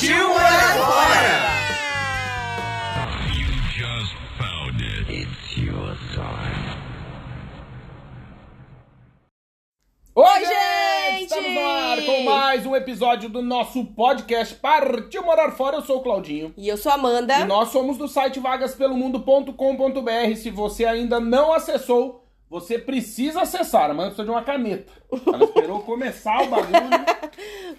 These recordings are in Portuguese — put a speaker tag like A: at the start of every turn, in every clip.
A: Partiu morar fora! Oi, gente!
B: gente!
A: Estamos no ar com mais um episódio do nosso podcast Partiu Morar Fora. Eu sou o Claudinho.
B: E eu sou a Amanda.
A: E nós somos do site vagaspelomundo.com.br. Se você ainda não acessou, você precisa acessar. A Amanda precisa de uma caneta. Ela esperou começar o bagulho.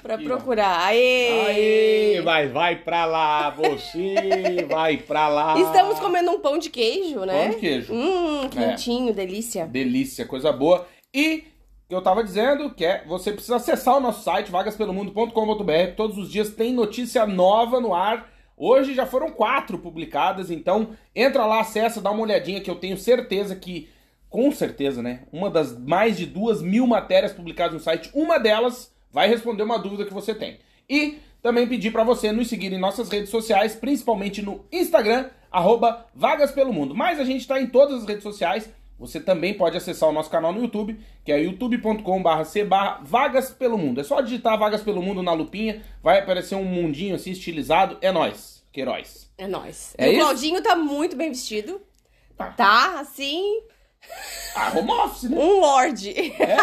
B: Pra
A: ó.
B: procurar. Aê!
A: Aí, vai, vai pra lá, você vai pra lá.
B: Estamos comendo um pão de queijo, né?
A: Pão de queijo. É.
B: Hum, quentinho, delícia.
A: Delícia, coisa boa. E eu tava dizendo que é, você precisa acessar o nosso site, vagaspelomundo.com.br. Todos os dias tem notícia nova no ar. Hoje já foram quatro publicadas, então entra lá, acessa, dá uma olhadinha que eu tenho certeza que, com certeza, né? Uma das mais de duas mil matérias publicadas no site, uma delas vai responder uma dúvida que você tem. E também pedir para você nos seguir em nossas redes sociais, principalmente no Instagram, arroba Vagas Pelo Mundo. Mas a gente está em todas as redes sociais. Você também pode acessar o nosso canal no YouTube, que é youtube.com.br Vagas Pelo Mundo. É só digitar Vagas Pelo Mundo na lupinha, vai aparecer um mundinho assim estilizado. É nóis, que heróis.
B: É nóis.
A: É
B: e o
A: isso?
B: Claudinho tá muito bem vestido.
A: Tá.
B: Tá, assim,
A: Ah, home office, né?
B: um lorde.
A: É?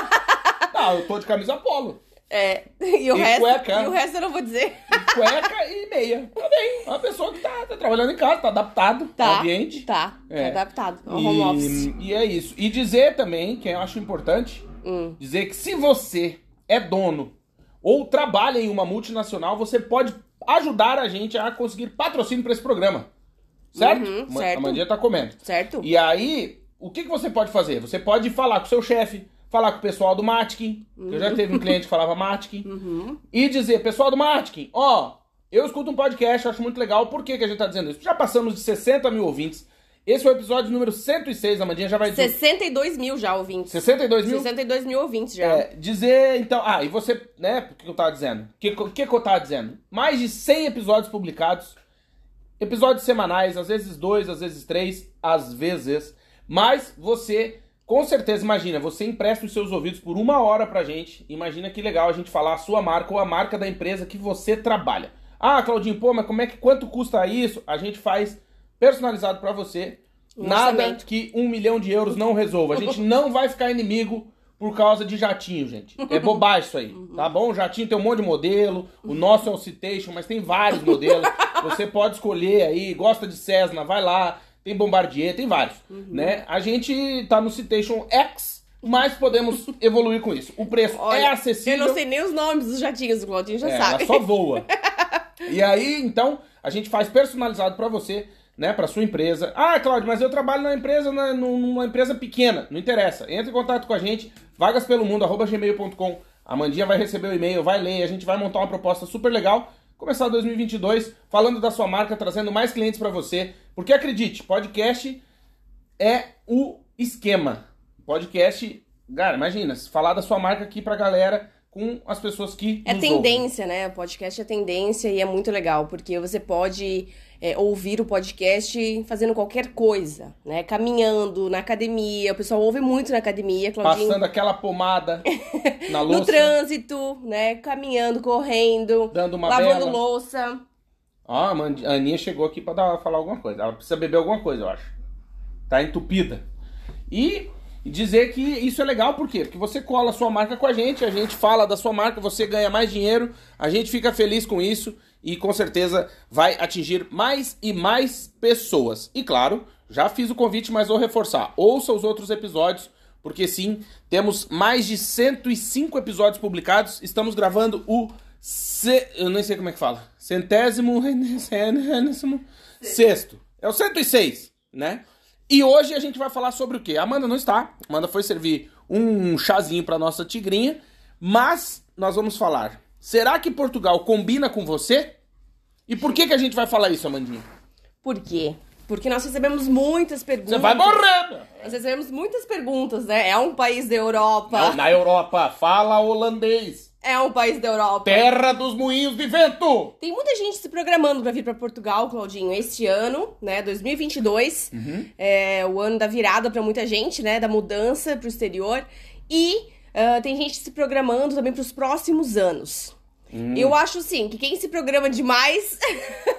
A: Não, eu tô de camisa polo.
B: É, e o,
A: E
B: resto,
A: cueca.
B: e o resto eu não vou dizer.
A: E cueca e meia. Tá bem. É uma pessoa que tá, tá trabalhando em casa, tá adaptado
B: Tá,
A: ao ambiente.
B: tá,
A: É.
B: tá adaptado ao home office.
A: E, e é isso. E dizer também, que eu acho importante,
B: Hum.
A: dizer que se você é dono ou trabalha em uma multinacional, você pode ajudar a gente a conseguir patrocínio para esse programa. Certo?
B: Uhum, certo.
A: A Mandinha tá comendo.
B: Certo?
A: E aí, o que, que você pode fazer? Você pode falar com o seu chefe, falar com o pessoal do Matkin, que eu já teve um cliente que falava Matkin,
B: Uhum.
A: e dizer, pessoal do Matkin, ó, eu escuto um podcast, acho muito legal, por que, que a gente tá dizendo isso? Já passamos de 60 mil ouvintes, esse é o episódio número 106, a Mandinha já vai dizer...
B: 62 mil já ouvintes.
A: 62 mil?
B: 62 mil ouvintes já.
A: É, dizer, então, ah, e você, né, o que eu tava dizendo? O que, que, que eu tava dizendo? Mais de 100 episódios publicados, episódios semanais, às vezes dois, às vezes três, às vezes, mas você, com certeza, imagina, você empresta os seus ouvidos por uma hora pra gente, imagina que legal a gente falar a sua marca ou a marca da empresa que você trabalha. Ah, Claudinho, pô, mas como é que, quanto custa isso? A gente faz personalizado pra você, nada
B: orçamento.
A: que um milhão de euros não resolva. A gente não vai ficar inimigo por causa de jatinho, gente. É bobagem isso aí, tá bom? O jatinho tem um monte de modelo, o nosso é o Citation, mas tem vários modelos. Você pode escolher aí, gosta de Cessna, vai lá, tem Bombardier, tem vários, né? A gente tá no Citation X, mas podemos evoluir com isso. O preço é
B: Olha,
A: acessível.
B: Eu não sei nem os nomes dos jatinhos, o Claudinho já
A: É,
B: sabe.
A: ela só voa. e aí, então, a gente faz personalizado pra você, né, pra sua empresa. Ah, Cláudio, mas eu trabalho na empresa, na, numa empresa pequena. Não interessa. Entre em contato com a gente, vagaspelomundo@gmail.com. A Mandinha vai receber o e-mail, vai ler, a gente vai montar uma proposta super legal. Começar 2022 falando da sua marca, trazendo mais clientes pra você. Porque acredite, podcast é o esquema. Podcast, cara, imagina, falar da sua marca aqui pra galera com as pessoas que
B: É
A: nos ouvem.
B: tendência, né? Podcast é tendência e é muito legal, porque você pode é, ouvir o podcast fazendo qualquer coisa, né? Caminhando, na academia. O pessoal ouve muito na academia, Claudinho.
A: Passando aquela pomada na
B: No
A: louça.
B: trânsito, né? Caminhando, correndo,
A: Dando uma
B: lavando
A: bela.
B: louça.
A: Ó, a Aninha chegou aqui pra dar, falar alguma coisa. Ela precisa beber alguma coisa, eu acho. Tá entupida. E e dizer que isso é legal, por quê? Porque você cola a sua marca com a gente, a gente fala da sua marca, você ganha mais dinheiro, a gente fica feliz com isso e com certeza vai atingir mais e mais pessoas. E claro, já fiz o convite, mas vou reforçar. Ouça os outros episódios, porque sim, temos mais de 105 episódios publicados. Estamos gravando o. Ce... Eu nem sei como é que fala. Centésimo. Sexto. É o 106, né? E hoje a gente vai falar sobre o quê? A Amanda não está. Amanda foi servir um chazinho pra nossa tigrinha. Mas nós vamos falar. Será que Portugal combina com você? E por que, que a gente vai falar isso, Amandinha?
B: Por quê? Porque nós recebemos muitas perguntas.
A: Você vai morrer!
B: Nós recebemos muitas perguntas, né? É um país da Europa.
A: Não, na Europa, fala holandês.
B: É um país da Europa.
A: Terra dos moinhos de vento.
B: Tem muita gente se programando para vir para Portugal, Claudinho, este ano, né, 2022. É o ano da virada para muita gente, né, da mudança para o exterior. E ah, tem gente se programando também para os próximos anos. Eu acho, sim, que quem se programa demais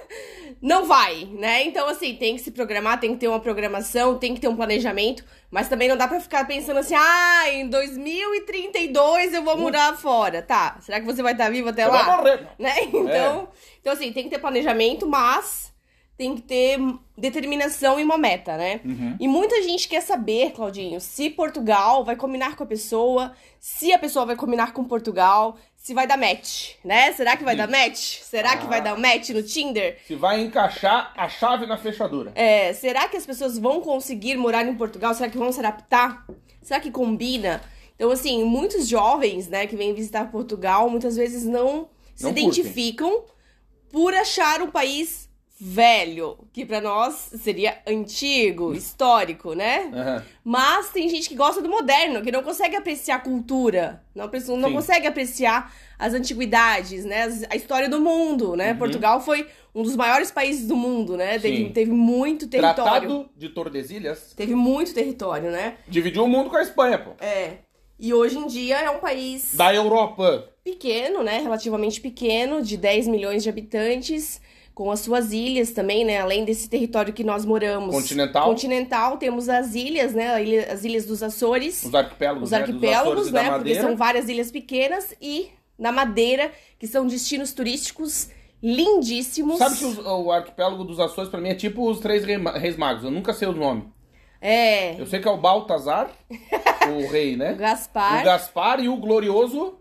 B: não vai, né? Então, assim, tem que se programar, tem que ter uma programação, tem que ter um planejamento, mas também não dá pra ficar pensando assim, ah, em 2032 eu vou morar fora. Tá, será que você vai estar vivo até lá?
A: vai morrer.
B: né? Então, então, assim, tem que ter planejamento, mas tem que ter determinação e uma meta, né? E muita gente quer saber, Claudinho, se Portugal vai combinar com a pessoa, se a pessoa vai combinar com Portugal, se vai dar match, né? Será que vai dar match? Será que vai dar match no Tinder?
A: Se vai encaixar a chave na fechadura.
B: É, será que as pessoas vão conseguir morar em Portugal? Será que vão se adaptar? Será que combina? Então, assim, muitos jovens, né, que vêm visitar Portugal, muitas vezes não se
A: Não curtem.
B: identificam por achar um país velho, que pra nós seria antigo, histórico, né?
A: Aham.
B: Mas tem gente que gosta do moderno, que não consegue apreciar a cultura, não, não consegue apreciar as antiguidades, né? A história do mundo, né?
A: Uhum.
B: Portugal foi um dos maiores países do mundo, né? Teve, teve muito território.
A: Tratado de Tordesilhas
B: Teve muito território, né?
A: dividiu o mundo com a Espanha, pô.
B: É. E hoje em dia é um país
A: Da Europa.
B: pequeno, né? Relativamente pequeno, de 10 milhões de habitantes, com as suas ilhas também, né? Além desse território que nós moramos.
A: Continental.
B: Continental, temos as ilhas, né? As ilhas dos Açores.
A: Os arquipélagos,
B: Os
A: né? Dos
B: arquipélagos, né?
A: da
B: Porque são várias ilhas pequenas e na Madeira, que são destinos turísticos lindíssimos.
A: Sabe que os- o arquipélago dos Açores pra mim é tipo os três rei- reis magos. Eu nunca sei o nome.
B: É.
A: Eu sei que é o Baltazar, o rei, né?
B: O Gaspar.
A: O Gaspar e o glorioso,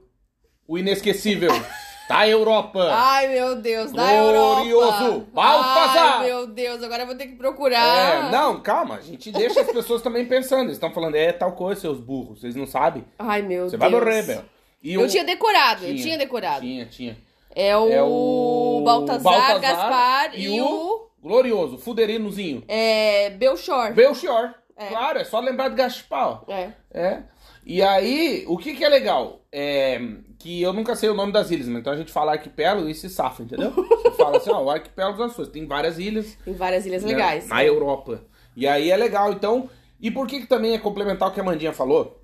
A: o inesquecível, da Europa.
B: Ai, meu Deus, da
A: Glorioso
B: Europa.
A: Baltazar.
B: Ai, meu Deus, agora eu vou ter que procurar.
A: É, não, calma, a gente deixa as pessoas também pensando. Eles estão falando, é tal coisa, seus burros, vocês não sabem.
B: Ai, meu
A: Você
B: Deus.
A: vai morrer, Bel. E
B: Eu tinha decorado, eu
A: Tinha,
B: tinha decorado.
A: Tinha, tinha.
B: É o,
A: É o
B: Baltazar, Gaspar e, o,
A: glorioso, Fuderinozinho.
B: é, Belchor.
A: Belchior.
B: É.
A: Claro, é só lembrar de Gaspar. ó.
B: É.
A: É. E aí, o que que é legal? É que eu nunca sei o nome das ilhas, mas então a gente fala arquipélago e se safa, entendeu? Você fala assim, ó, o arquipélago das Açores. Tem várias ilhas.
B: Tem várias ilhas
A: né,
B: legais.
A: Na Europa. E aí é legal, então. E por que que também é complementar o que a Mandinha falou?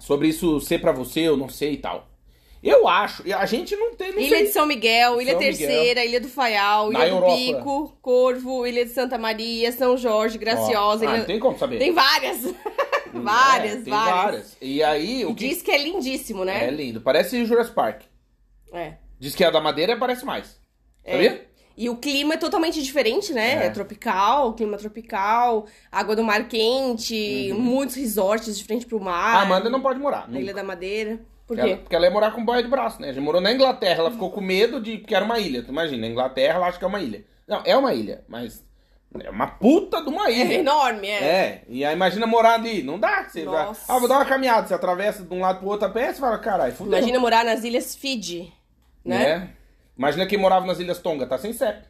A: Sobre isso ser pra você, eu não sei e tal. Eu acho, e a gente não tem, não
B: Ilha
A: sei.
B: de São Miguel, Ilha
A: São
B: Terceira, Ilha do Faial,
A: Na
B: Ilha do
A: Europa.
B: Pico, Corvo, Ilha de Santa Maria, São Jorge, Graciosa.
A: ah,
B: Ilha-
A: não tem como saber.
B: Tem várias. várias,
A: É, tem
B: várias.
A: E aí, o que
B: diz que é lindíssimo,
A: é
B: né?
A: lindo, parece Jurassic Park.
B: É.
A: Diz que a da Madeira parece mais.
B: É.
A: Sabia?
B: E o clima é totalmente diferente, né?
A: É.
B: É, tropical, clima tropical, água do mar quente, muitos resorts de frente pro mar.
A: Uhum. A Amanda não pode morar.
B: Na. Ilha da Madeira. Por
A: Ela-
B: quê?
A: porque ela ia morar com boia de braço, né? Já morou na Inglaterra, ela ficou com medo de. Porque era uma ilha. Tu imagina, na Inglaterra ela acha que é uma ilha. Não, é uma ilha, mas. É uma puta de uma
B: É
A: ilha.
B: enorme, é.
A: É, e aí imagina morar ali. Não dá. Você vai, ah, vou dar uma caminhada. Você atravessa de um lado pro outro a pé, você fala, caralho, fudeu.
B: Imagina morar nas Ilhas Fiji, né?
A: É. Imagina quem morava nas Ilhas Tonga, tá sem CEP.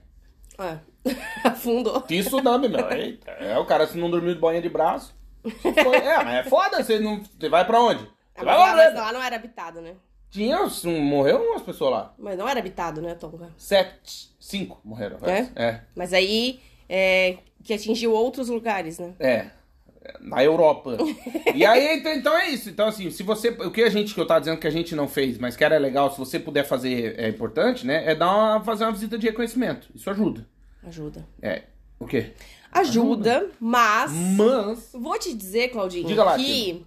B: É. Afundou.
A: Que tsunami, meu. Eita. É, o cara se não dormiu de boinha de braço. Foi- É, mas é foda, você não. Você vai pra onde? Você
B: Ah,
A: vai
B: lá, mas lá não era habitado, né?
A: Tinha, morreram umas pessoas lá.
B: Mas não era habitado, né, Tonga?
A: Sete, cinco morreram.
B: É?
A: É.
B: Mas aí é, que atingiu outros lugares, né?
A: É. Na Europa. e aí, então, então é isso. Então, assim, se você. O que a gente que eu tava dizendo que a gente não fez, mas que era legal, se você puder fazer, é importante, né? É dar uma, fazer uma visita de reconhecimento. Isso ajuda.
B: Ajuda.
A: É. O quê?
B: Ajuda, mas.
A: Mas.
B: Vou te dizer, Claudinho,
A: Diga lá,
B: que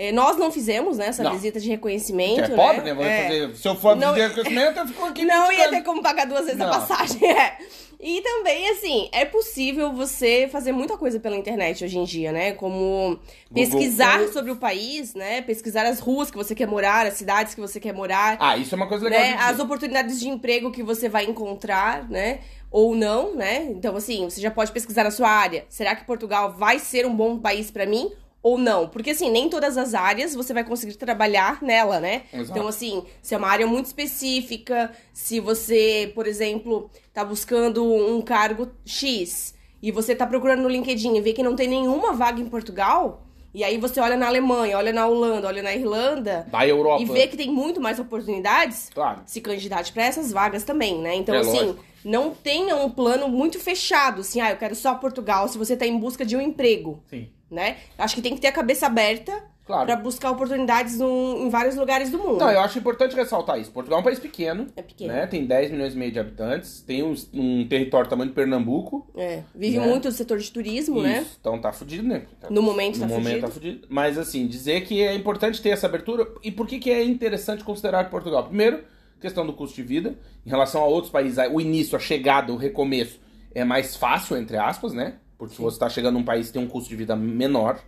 B: é, nós não fizemos né, essa
A: Não.
B: visita de reconhecimento.
A: é pobre, né?
B: né? É.
A: fazer, se eu for
B: Não-
A: fazer reconhecimento, eu fico aqui.
B: Não ia ter como pagar duas vezes
A: Não.
B: a passagem. É. E também, assim, é possível você fazer muita coisa pela internet hoje em dia, né? Como pesquisar
A: Earth.
B: sobre o país, né? Pesquisar as ruas que você quer morar, as cidades que você quer morar.
A: Ah, isso é uma coisa legal.
B: né? As oportunidades de emprego que você vai encontrar, né? Ou não, né? Então, assim, você já pode pesquisar na sua área. Será que Portugal vai ser um bom país pra mim? Ou não? Porque, assim, nem todas as áreas você vai conseguir trabalhar nela, né?
A: Exato.
B: Então, assim, se é uma área muito específica, se você, por exemplo, tá buscando um cargo X e você tá procurando no LinkedIn e vê que não tem nenhuma vaga em Portugal, e aí você olha na Alemanha, olha na Holanda, olha na Irlanda,
A: Da Europa.
B: e vê que tem muito mais oportunidades,
A: Claro.
B: se candidate para essas vagas também, né? Então,
A: É
B: assim,
A: lógico.
B: não tenha um plano muito fechado, assim, ah, eu quero só Portugal, se você tá em busca de um emprego,
A: Sim.
B: Né? Acho que tem que ter a cabeça aberta
A: Claro.
B: pra buscar oportunidades num- em vários lugares do mundo.
A: Não, eu acho importante ressaltar isso. Portugal é um país pequeno.
B: É pequeno.
A: Né? Tem 10 milhões e meio de habitantes. Tem um, um território do tamanho de Pernambuco.
B: É, vive
A: Né?
B: muito o setor de turismo, né?
A: Isso. Então tá fudido, né? Tá-
B: No momento
A: no
B: tá
A: momento
B: fudido.
A: tá fudido. Mas assim, dizer que é importante ter essa abertura. E por que, que é interessante considerar Portugal? Primeiro, questão do custo de vida. Em relação a outros países, o início, a chegada, o recomeço é mais fácil, entre aspas, né? Porque você está chegando num país que tem um custo de vida menor.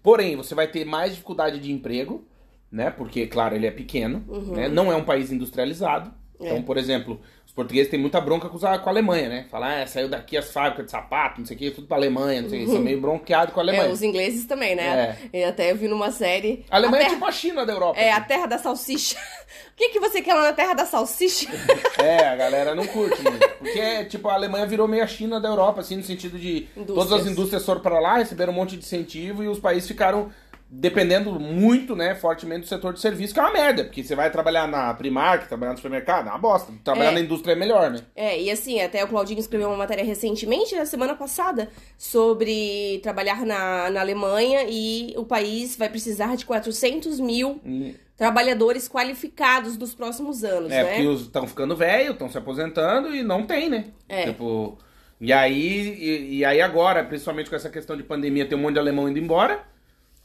A: Porém, você vai ter mais dificuldade de emprego, né? Porque, claro, ele é pequeno, né? Não é um país industrializado. Então,
B: É.
A: por exemplo, portugueses têm muita bronca com, os- com a Alemanha, né? Falar, ah, saiu daqui as fábricas de sapato, não sei o que, tudo pra Alemanha, não sei o que. São meio bronqueados com a Alemanha.
B: É, os ingleses também, né? E até eu vi numa série.
A: A Alemanha
B: a
A: é
B: terra,
A: tipo a China da Europa.
B: é a terra da salsicha. o que, que você quer lá na terra da salsicha?
A: É, a galera não curte muito. Porque, tipo, a Alemanha virou meio a China da Europa, assim, no sentido de
B: Indústrias.
A: todas as indústrias foram pra lá, receberam um monte de incentivo e os países ficaram dependendo muito, né, fortemente do setor de serviço, que é uma merda, porque você vai trabalhar na Primark, trabalhar no supermercado, é uma bosta. Trabalhar
B: É.
A: na indústria é melhor, né?
B: É, e assim, até o Claudinho escreveu uma matéria recentemente, na semana passada, sobre trabalhar na, na Alemanha e o país vai precisar de 400 mil trabalhadores qualificados nos próximos anos,
A: É,
B: né?
A: porque os estão ficando velhos, estão se aposentando e não tem, né?
B: É.
A: Tipo, e aí, e, e aí agora, principalmente com essa questão de pandemia, tem um monte de alemão indo embora,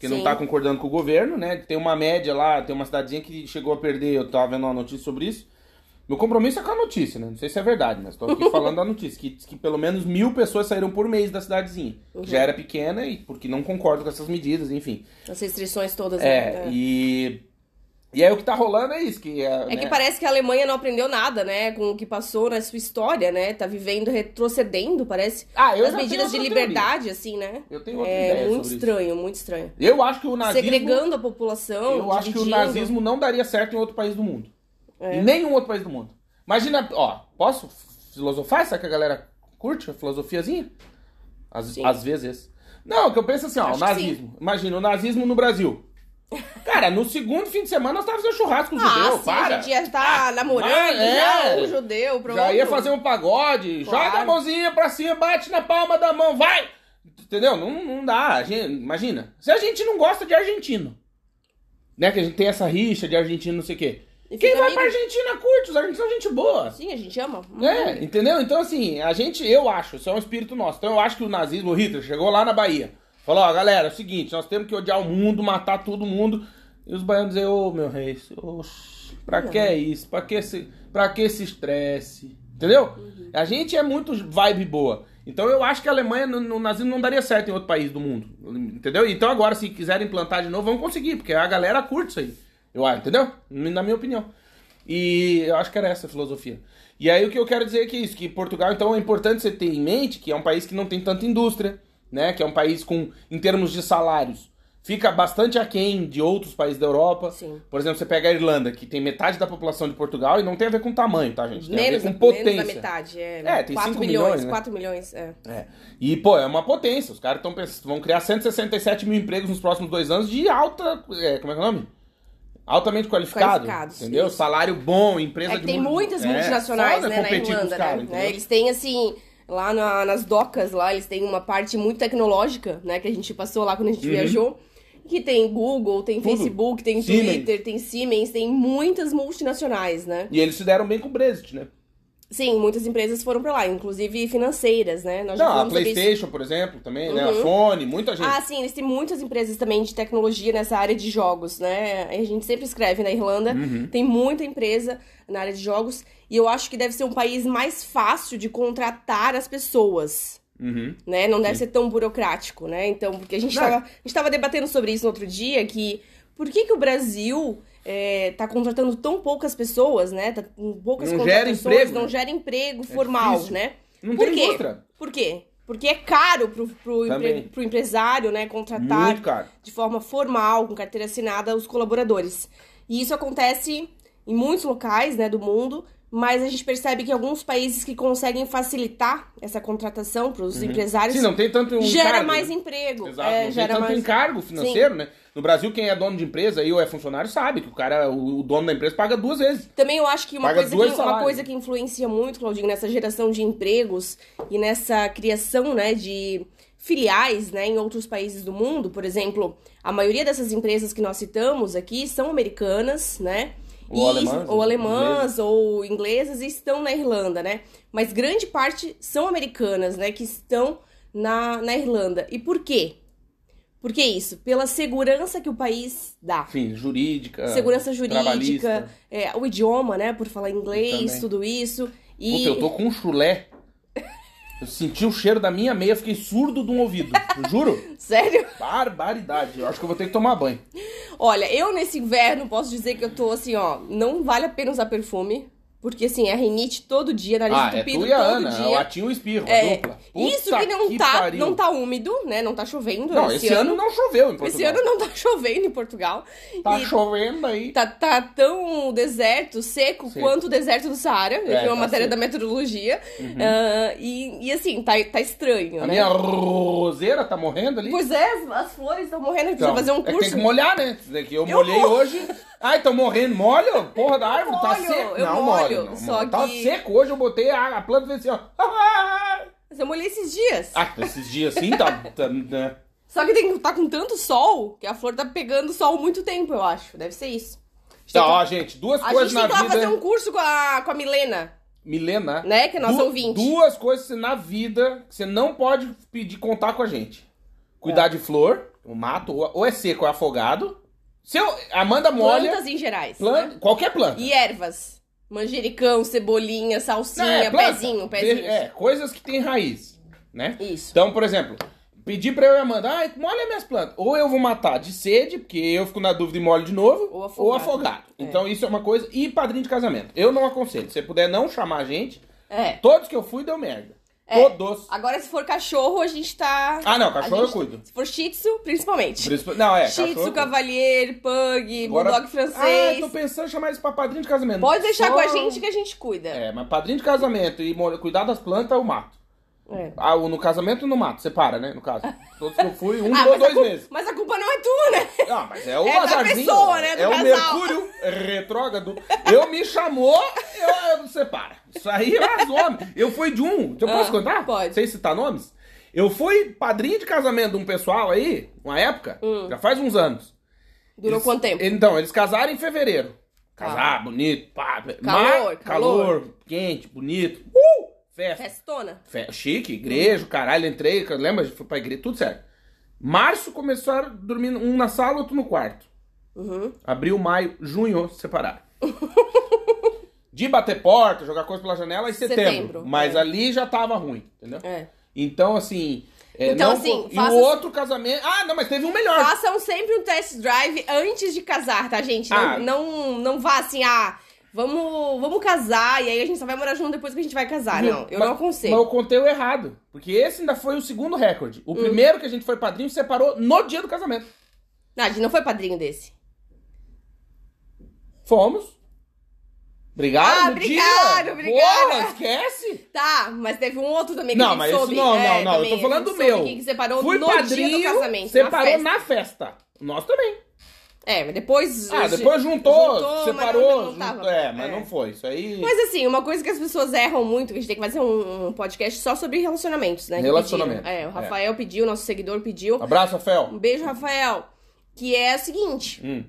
A: que não
B: Sim.
A: tá concordando com o governo, né? Tem uma média lá, tem uma cidadezinha que chegou a perder, eu tava vendo uma notícia sobre isso. Meu compromisso é com a notícia, né? Não sei se é verdade, mas tô aqui falando da notícia. Que, que pelo menos mil pessoas saíram por mês da cidadezinha.
B: Uhum.
A: Já era pequena e porque não concordo com essas medidas, enfim.
B: As restrições todas.
A: É,
B: né?
A: e. E aí o que tá rolando é isso, que é.
B: É que parece que a Alemanha não aprendeu nada, né, com o que passou na sua história, né? Tá vivendo, retrocedendo, parece.
A: Ah, eu
B: As medidas de liberdade, assim, né?
A: Eu tenho outra
B: É muito estranho, muito estranho.
A: Eu acho que o nazismo.
B: Segregando a população.
A: Eu acho que o nazismo não daria certo em outro país do mundo.
B: É.
A: Em nenhum outro país do mundo. Imagina, ó, posso filosofar? Será que a galera curte a filosofiazinha? Às, às vezes. Não, que eu penso assim, ó,
B: Acho
A: o nazismo. Imagina, o nazismo no Brasil. Cara, no segundo fim de semana nós tava fazendo churrasco com
B: Ah,
A: judeus,
B: sim,
A: para.
B: a gente ia estar namorando
A: mas, é.
B: já um judeu, pronto.
A: Já ia fazer um pagode,
B: Claro.
A: joga a mãozinha pra cima, bate na palma da mão, vai! Entendeu? Não, não dá. A gente- imagina. Se a gente não gosta de argentino, né? Que a gente tem essa rixa de argentino, não sei o quê.
B: E
A: Quem vai pra
B: amigo.
A: Argentina curte, os argentinos são gente boa.
B: Sim, a gente ama.
A: É, entendeu? Então, assim, a gente, eu acho, isso é um espírito nosso. Então, eu acho que o nazismo, o Hitler, chegou lá na Bahia. Falou, ó, galera, é o seguinte, nós temos que odiar o mundo, matar todo mundo. E os baianos dizer, ô, meu rei, oxe, pra que isso? Pra que esse, pra que esse estresse? Entendeu? A gente é muito vibe boa. Então, eu acho que a Alemanha, no, no nazismo, não daria certo em outro país do mundo. Entendeu? Então, agora, se quiserem implantar de novo, vão conseguir, porque a galera curte isso aí. Eu acho, entendeu? Na minha opinião. E eu acho que era essa a filosofia. E aí o que eu quero dizer é que isso, que Portugal, então, é importante você ter em mente que é um país que não tem tanta indústria, né? Que é um país com, em termos de salários, fica bastante aquém de outros países da Europa.
B: Sim.
A: Por exemplo, você pega a Irlanda, que tem metade da população de Portugal e não tem a ver com tamanho, tá, gente? Tem
B: Menos,
A: a ver com potência.
B: menos da metade. É,
A: É, tem
B: 4
A: cinco
B: milhões,
A: milhões, né?
B: 4 milhões, é.
A: É. E, pô, é uma potência. Os caras estão pensando, vão criar 167 mil empregos nos próximos dois anos de alta. é, como é que é o nome? Altamente qualificado. Entendeu?
B: isso.
A: Salário bom, empresa
B: É
A: de
B: tem
A: mu-
B: muitas
A: é,
B: multinacionais,
A: foda
B: né, na Irlanda,
A: caras,
B: né? Eles têm, assim, lá na- nas docas, lá, eles têm uma parte muito tecnológica, né, que a gente passou lá quando a gente viajou, que tem Google, tem
A: Uhum. Tudo.
B: Facebook, tem
A: Siemens.
B: Twitter, tem Siemens, tem muitas multinacionais, né?
A: E eles se deram bem com o Brexit, né?
B: Sim, muitas empresas foram pra lá, inclusive financeiras, né? Nós já
A: Não, a. PlayStation, por exemplo, também, né? A
B: Uhum.
A: Sony, muita gente.
B: Ah, sim, eles têm muitas empresas também de tecnologia nessa área de jogos, né? A gente sempre escreve na Irlanda,
A: Uhum.
B: tem muita empresa na área de jogos, e eu acho que deve ser um país mais fácil de contratar as pessoas.
A: Uhum.
B: Né? Não deve ser tão burocrático, né? Então, porque a gente
A: Não.
B: tava, a gente tava debatendo sobre isso no outro dia, que por que, que o Brasil é, tá contratando tão poucas pessoas, né? Tá com poucas
A: Não gera
B: contratações,
A: emprego,
B: não
A: né?
B: gera emprego formal,
A: difícil.
B: né?
A: Não
B: por
A: tem
B: quê?
A: indústria.
B: Por quê? Porque é caro pro, pro, empre- pro empresário, né, contratar de forma formal, com carteira assinada, os colaboradores. E isso acontece em muitos locais, né, do mundo, mas a gente percebe que alguns países que conseguem facilitar essa contratação para os empresários
A: Sim, não tem tanto um
B: gera
A: encargo,
B: mais
A: né?
B: emprego.
A: Exato,
B: é,
A: não
B: gera
A: tem tanto
B: mais...
A: encargo financeiro, né? No Brasil, quem é dono de empresa aí ou é funcionário sabe que o cara, o, dono da empresa paga duas vezes.
B: Também eu acho que uma
A: Paga
B: coisa que, uma coisa que influencia muito, Claudinho, nessa geração de empregos e nessa criação, né, de filiais, né, em outros países do mundo, por exemplo, a maioria dessas empresas que nós citamos aqui são americanas, né?
A: Ou
B: e-
A: alemãs,
B: ou alemãs, ou inglesas e estão na Irlanda, né? Mas grande parte são americanas, né? Que estão na, na Irlanda. E por quê? Por que isso? Pela segurança que o país dá
A: Enfim, jurídica.
B: segurança jurídica, é, o idioma, né? Por falar inglês, tudo isso. E
A: Puta, eu tô com um chulé. Eu senti o cheiro da minha meia, fiquei surdo de um ouvido. Juro.
B: sério,
A: Barbaridade. Eu acho que eu vou ter que tomar banho.
B: olha, eu nesse inverno posso dizer que eu tô assim, ó, não vale a pena usar perfume, porque assim, é rinite todo dia, nariz
A: Ah, é
B: entupido
A: tu e a
B: todo
A: Ana.
B: dia.
A: O Atinho e o Espirro,
B: É,
A: dupla.
B: isso
A: Puta
B: que não tá,
A: pariu.
B: não tá úmido, né? Não tá chovendo
A: Não, esse, ano, não choveu em Portugal.
B: Esse ano não tá chovendo em Portugal.
A: Tá
B: E
A: chovendo aí.
B: tá, tá tão deserto, seco,
A: Seco.
B: quanto o deserto do Saara. Eu
A: É,
B: vi uma
A: tá
B: matéria
A: seco. Uhum.
B: da meteorologia. ah, e, e assim, tá, tá estranho,
A: A
B: né?
A: minha roseira tá morrendo ali.
B: Pois é, as, as flores estão morrendo, a gente
A: Então,
B: precisa fazer um
A: é que
B: curso.
A: tem que molhar, né? Isso eu,
B: Eu
A: molhei
B: molho.
A: hoje. Ai, tô morrendo. Molha? Porra da árvore, tá
B: molho,
A: seco.
B: eu
A: não,
B: molho,
A: molho. Não,
B: só
A: molho. Tá
B: que-
A: seco. Hoje eu botei a, a planta e assim, ó.
B: Eu molhei esses dias.
A: Ah, esses dias assim tá. tá né?
B: Só que tem, tá com tanto sol que a flor tá pegando sol muito tempo, eu acho. Deve ser isso.
A: Tá, ó, gente, duas
B: A
A: coisas
B: gente tem
A: na
B: que lá
A: vida.
B: fazer um curso com a, com a Milena,
A: Milena.
B: né? Que é nossa
A: du-
B: ouvinte.
A: Duas coisas na vida que você não pode pedir contar com a gente:
B: É.
A: cuidar de flor, o mato, ou é seco ou é afogado. Se eu, Amanda molha.
B: Plantas em gerais. Né?
A: qualquer planta.
B: E ervas. Manjericão, cebolinha, salsinha,
A: Não, é,
B: pezinho, pezinho.
A: É, coisas que têm raiz, né?
B: Isso.
A: Então, por exemplo, pedir pra eu e Amanda, ah, molha minhas plantas. Ou eu vou matar de sede, porque eu fico na dúvida e molho de novo,
B: Ou afogado.
A: afogado.
B: É.
A: Então, isso é uma coisa. E padrinho de casamento. Eu não aconselho. Se você puder não chamar a gente,
B: É.
A: todos que eu fui deu merda.
B: É.
A: Todos.
B: Agora, se for cachorro, a gente tá.
A: Ah, não, cachorro
B: gente-
A: eu cuido.
B: Se for shih tzu, principalmente.
A: Principal- Não, é,
B: Shih tzu, cavalier, pug,
A: Agora-
B: bulldog
A: Ah,
B: francês.
A: eu tô pensando em chamar eles pra padrinho de casamento.
B: Pode deixar
A: Só-
B: com a gente que a gente cuida.
A: É, mas padrinho de casamento e cuidar das plantas, eu mato.
B: É.
A: Ah, o- no casamento não mato, separa, né? No caso. Todos que eu fui, um
B: Ah, a
A: dois
B: culpa,
A: meses.
B: mas a culpa não é tua, né?
A: Ah, mas é o
B: É
A: azarzinho.
B: pessoa, né, do
A: é o
B: casal.
A: Mercúrio retrógrado. Eu me chamou, eu, eu separa. Isso aí é homens. Eu fui de um. Eu posso
B: Ah,
A: contar?
B: pode.
A: Sem citar nomes? Eu fui padrinho de casamento de um pessoal aí, uma época,
B: Hum.
A: já faz uns anos.
B: Durou
A: Eles-
B: quanto tempo?
A: Então, eles casaram em fevereiro.
B: Tá.
A: Casar, bonito, pá.
B: Calor,
A: mar-
B: calor.
A: calor, quente, bonito. Uh! Festa.
B: Festona.
A: Fe- Chique, igreja, caralho, entrei, lembra? Fui pra igreja, tudo certo. Março começaram a dormir um na sala, outro no quarto.
B: Uhum.
A: Abril, maio, junho, separaram. De bater porta, jogar coisa pela janela em setembro.
B: Setembro,
A: mas
B: é.
A: ali já tava ruim, entendeu?
B: É.
A: Então, assim. é,
B: Então,
A: não-
B: assim,
A: E o outro casamento. Ah, não, mas teve um melhor.
B: Façam sempre um test drive antes de casar, tá, gente? Não,
A: Ah.
B: não, não vá assim, ah, vamos, vamos casar e aí a gente só vai morar junto depois que a gente vai casar. Não, eu
A: Mas-
B: não aconselho.
A: Mas eu contei o errado. Porque esse ainda foi o segundo recorde.
B: Hum.
A: O primeiro que a gente foi padrinho separou no dia do casamento.
B: Não, a gente não foi padrinho desse.
A: Fomos. Obrigado.
B: Ah, obrigado,
A: dia.
B: obrigada.
A: Porra, esquece.
B: Tá, mas teve um outro também que
A: Não, mas
B: soube.
A: isso não,
B: é,
A: não, não. Eu tô falando do meu.
B: Que separou
A: Fui
B: no
A: padrinho,
B: dia do casamento.
A: separou
B: na
A: na
B: festa.
A: festa. Nós também.
B: É, mas depois.
A: Ah, depois juntou,
B: juntou,
A: separou.
B: mas não- não
A: juntou- é, mas
B: É.
A: não foi. Isso aí.
B: Mas assim, uma coisa que as pessoas erram muito, que a gente tem que fazer um, um podcast só sobre relacionamentos, né?
A: Relacionamento.
B: É, o Rafael pediu, nosso seguidor pediu.
A: Abraço, Rafael.
B: Um beijo, Rafael. Que é o seguinte.
A: Hum.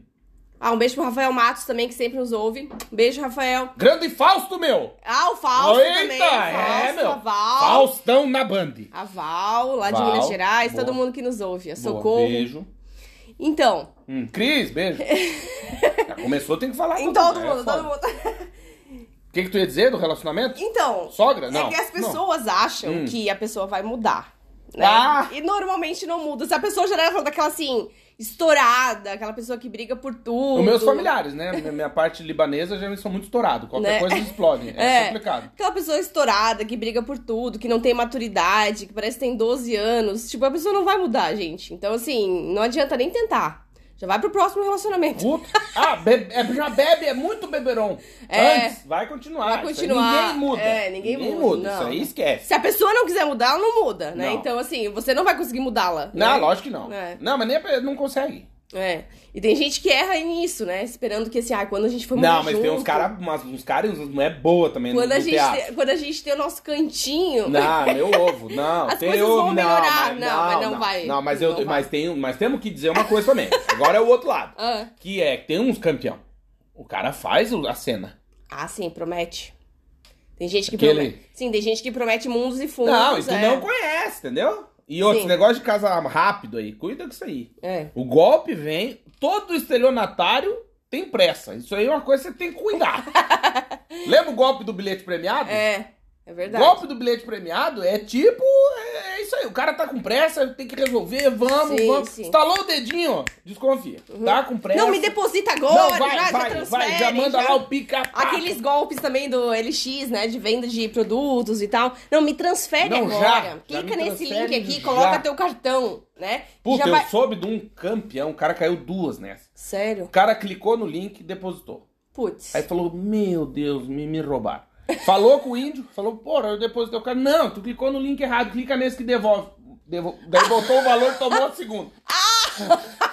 B: Ah, um beijo pro Rafael Matos também, que sempre nos ouve. Um beijo, Rafael.
A: Grande Fausto, meu!
B: Ah, o Fausto
A: Eita,
B: também.
A: é,
B: Fausto,
A: meu.
B: A Val.
A: Faustão na Band.
B: A Val, lá de
A: Val,
B: Minas Gerais.
A: boa.
B: Todo mundo que nos ouve. A
A: Boa,
B: Socorro.
A: beijo.
B: Então,
A: Hum, Cris, beijo. Já começou, tem que falar.
B: em
A: tudo,
B: todo mundo,
A: É
B: todo mundo.
A: O que, que tu ia dizer do relacionamento?
B: Então,
A: Sogra? Não.
B: é que as
A: não.
B: pessoas acham
A: Hum.
B: que a pessoa vai mudar. Né?
A: Ah!
B: E normalmente não muda. Se a pessoa já era daquela assim, estourada, aquela pessoa que briga por tudo.
A: Os meus familiares, né? Minha, parte libanesa já são muito estourados. Qualquer
B: Né?
A: coisa eles explodem. É,
B: É.
A: complicado.
B: Aquela pessoa estourada, que briga por tudo, que não tem maturidade, que parece que tem 12 anos. Tipo, a pessoa não vai mudar, gente. Então, assim, não adianta nem tentar. Já vai pro próximo relacionamento.
A: Ah, be- é, já bebe, é muito beberão.
B: É.
A: Antes, vai continuar.
B: Vai
A: Isso
B: continuar.
A: ninguém muda.
B: É, ninguém muda,
A: Isso
B: não.
A: aí esquece.
B: Se a pessoa não quiser mudar, ela não muda, né?
A: Não.
B: Então, assim, você não vai conseguir mudá-la.
A: Não,
B: né?
A: lógico que não.
B: É.
A: Não, mas nem a- não consegue.
B: É. E tem gente que erra nisso, né? Esperando que, assim, ah, quando a gente for
A: Não, mas tem uns
B: junto,
A: caras, uns caras e umas mulheres boas também no,
B: Quando a,
A: no
B: gente
A: teatro.
B: tem, quando a gente tem o nosso cantinho.
A: Não, meu ovo, não.
B: As
A: tem
B: coisas
A: ovo,
B: vão melhorar.
A: Não,
B: Não, mas não vai.
A: Não, mas,
B: Não
A: eu, mas, tem, mas temos que dizer uma coisa também. Agora é o outro lado.
B: Ah.
A: Que é que tem uns campeão. O cara faz a cena.
B: Ah, sim, promete. Tem gente que
A: Aquele-
B: promete. Sim, tem gente que promete mundos e fundos.
A: Não, tu
B: é.
A: não conhece, entendeu? E outro
B: Sim.
A: negócio de casa rápido aí, cuida disso aí.
B: É.
A: O golpe vem, todo estelionatário tem pressa. Isso aí é uma coisa que você tem que cuidar. Lembra o golpe do bilhete premiado?
B: É, é
A: O
B: verdade.
A: golpe do bilhete premiado é tipo. É isso aí. O cara tá com pressa, tem que resolver, vamos,
B: Sim,
A: vamos.
B: sim. Uhum.
A: Estalou o dedinho, desconfia. Tá com pressa.
B: Não, me deposita agora,
A: Não, vai,
B: já, já
A: vai,
B: transfere,
A: vai, já manda
B: já.
A: lá o pica
B: Aqueles golpes também do LX, né? De venda de produtos e tal. Não, me transfere
A: Não,
B: agora.
A: já, já
B: Clica nesse link aqui,
A: já.
B: coloca teu cartão, né?
A: Puta,
B: já
A: eu soube de um campeão, o cara caiu duas nessa.
B: Sério?
A: O cara clicou no link e depositou.
B: Putz.
A: Aí falou, meu Deus, me, me roubaram. Falou com o índio, falou, porra, eu depositei o cara. Não, tu clicou no link errado, clica nesse que devolve. Devo- Daí botou o valor e tomou a segunda.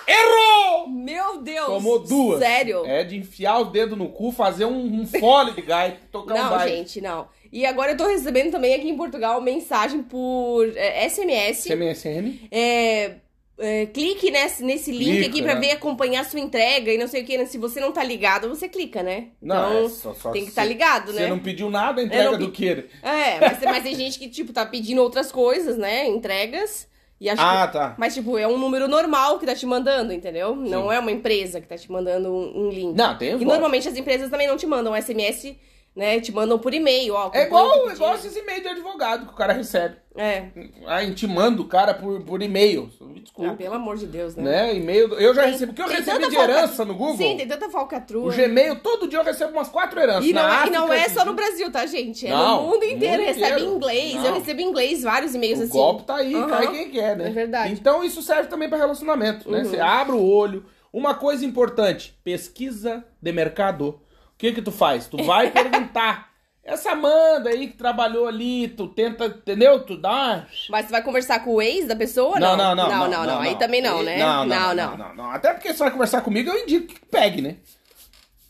A: Errou!
B: Meu Deus!
A: Tomou duas.
B: Sério?
A: É de enfiar os dedos no cu, fazer um, um fole de gaita, tocar um
B: Não,
A: baile.
B: gente, não. E agora eu tô recebendo também aqui em Portugal mensagem por é, SMS.
A: CMSM?
B: É, é, clique nesse, nesse link
A: Clica,
B: aqui pra
A: né?
B: ver acompanhar sua entrega e não sei o que. Se você não tá ligado, você clica, né?
A: Não,
B: então,
A: é só, só
B: tem que estar ligado,
A: Você
B: né?
A: não pediu nada, a entrega do que?
B: É, mas, mas tem gente que, tipo, tá pedindo outras coisas, né? Entregas. E acho
A: Ah,
B: que-
A: tá.
B: Mas, tipo, é um número normal que tá te mandando, entendeu? Não é uma empresa que tá te mandando um, um link.
A: Não, tem
B: E normalmente as empresas também não te mandam SMS, né? Te mandam por e-mail, ó.
A: É
B: o
A: igual, é igual esses e-mails de advogado que o cara recebe.
B: É.
A: Ah, intimando o cara por, por e-mail. Me
B: Ah,
A: Desculpa.
B: pelo amor de Deus, né?
A: né? E-mail. Eu já
B: Tem-
A: recebi. O que eu recebi de
B: falca-
A: herança no Google?
B: Sim, tem tanta falcatrua.
A: O Gmail, todo dia eu recebo umas quatro heranças.
B: E não, é- e não
A: África,
B: é
A: esse
B: só no Brasil, tá, gente? É
A: Não,
B: no mundo inteiro.
A: mundo
B: recebe
A: inteiro.
B: em inglês.
A: Não.
B: Eu recebo em inglês vários e-mails
A: O
B: assim.
A: golpe tá aí,
B: Aham.
A: cai quem quer, né?
B: É verdade.
A: Então isso serve também pra relacionamento, né?
B: Uhum.
A: Você abre o olho. Uma coisa importante, pesquisa de mercado. O que que tu faz? Tu vai perguntar. Essa Amanda aí que trabalhou ali, tu tenta, entendeu? Tu dá...
B: Mas você vai conversar com o ex da pessoa?
A: Não, não, não.
B: Não, não, não. Aí também não, né?
A: Não, não, não, não, não. Até porque você vai conversar comigo, eu indico que pegue, né?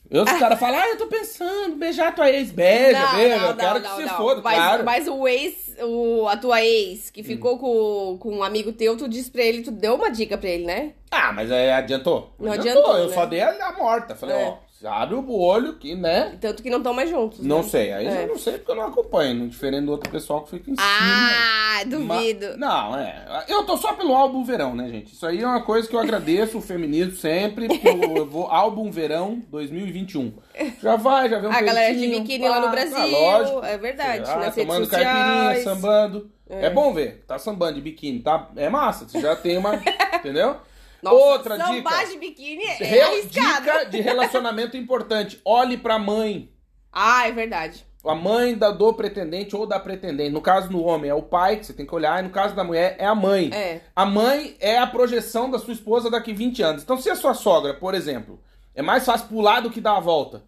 A: Eu, os caras falam, ah, eu tô pensando, beijar tua ex, beija,
B: Não,
A: beija,
B: não,
A: eu quero
B: não,
A: que
B: não,
A: se
B: não.
A: foda,
B: mas,
A: claro. Hum.
B: mas o ex, o, a tua ex, que ficou com, com um amigo teu, tu disse pra ele, tu deu uma dica pra ele, né?
A: Ah, mas aí adiantou.
B: Não adiantou,
A: Eu
B: né?
A: só dei a, a morta. Falei,
B: É.
A: ó, você abre o olho que, né?
B: Tanto que não estão mais juntos.
A: Não
B: né?
A: sei. Aí
B: É.
A: eu não sei porque eu não acompanho, não diferente do outro pessoal que fica em cima.
B: Ah, duvido.
A: Não, é. Eu tô só pelo álbum verão, né, gente? Isso aí é uma coisa que eu agradeço o feminismo sempre. porque Eu, eu vou álbum verão 2021. Já vai, já vê um
B: A galera de biquíni lá no
A: pá,
B: Brasil.
A: tá, lógico.
B: É verdade.
A: Ah,
B: nas redes
A: tomando
B: sociais.
A: caipirinha, sambando. É. bom ver, tá sambando de biquíni, tá? É massa, você já tem uma. entendeu?
B: Nossa,
A: Outra dica.
B: de biquíni é
A: Re-
B: arriscado.
A: Dica de relacionamento importante. Olhe pra mãe.
B: Ah, é verdade.
A: A mãe da, do pretendente ou da pretendente. No caso do homem é o pai, que você tem que olhar, e no caso da mulher é a mãe.
B: É.
A: A mãe é a projeção da sua esposa daqui 20 anos. Então, se a sua sogra, por exemplo, é mais fácil pular do que dar a volta,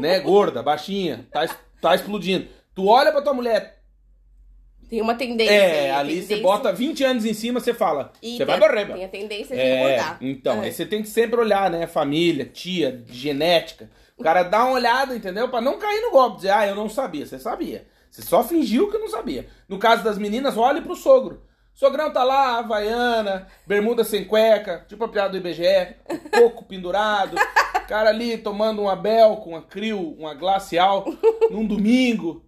A: né? Gorda, baixinha, tá, tá explodindo. Tu olha pra tua mulher,
B: Tem uma tendência.
A: é, ali você
B: tendência-
A: bota 20 anos em cima, você fala,
B: E
A: você vai morrer.
B: Tem a tendência de
A: É,
B: engordar.
A: então,
B: É.
A: aí você tem que sempre olhar, né? Família, tia, genética. O cara dá uma olhada, entendeu? Pra não cair no golpe, dizer, ah, eu não sabia. Você sabia. Você só fingiu que não sabia. No caso das meninas, olhe pro sogro. Sogrão tá lá, havaiana, bermuda sem cueca, tipo a piada do IBGE, coco pendurado, cara ali tomando uma Bel com uma Crio, uma Glacial, num domingo,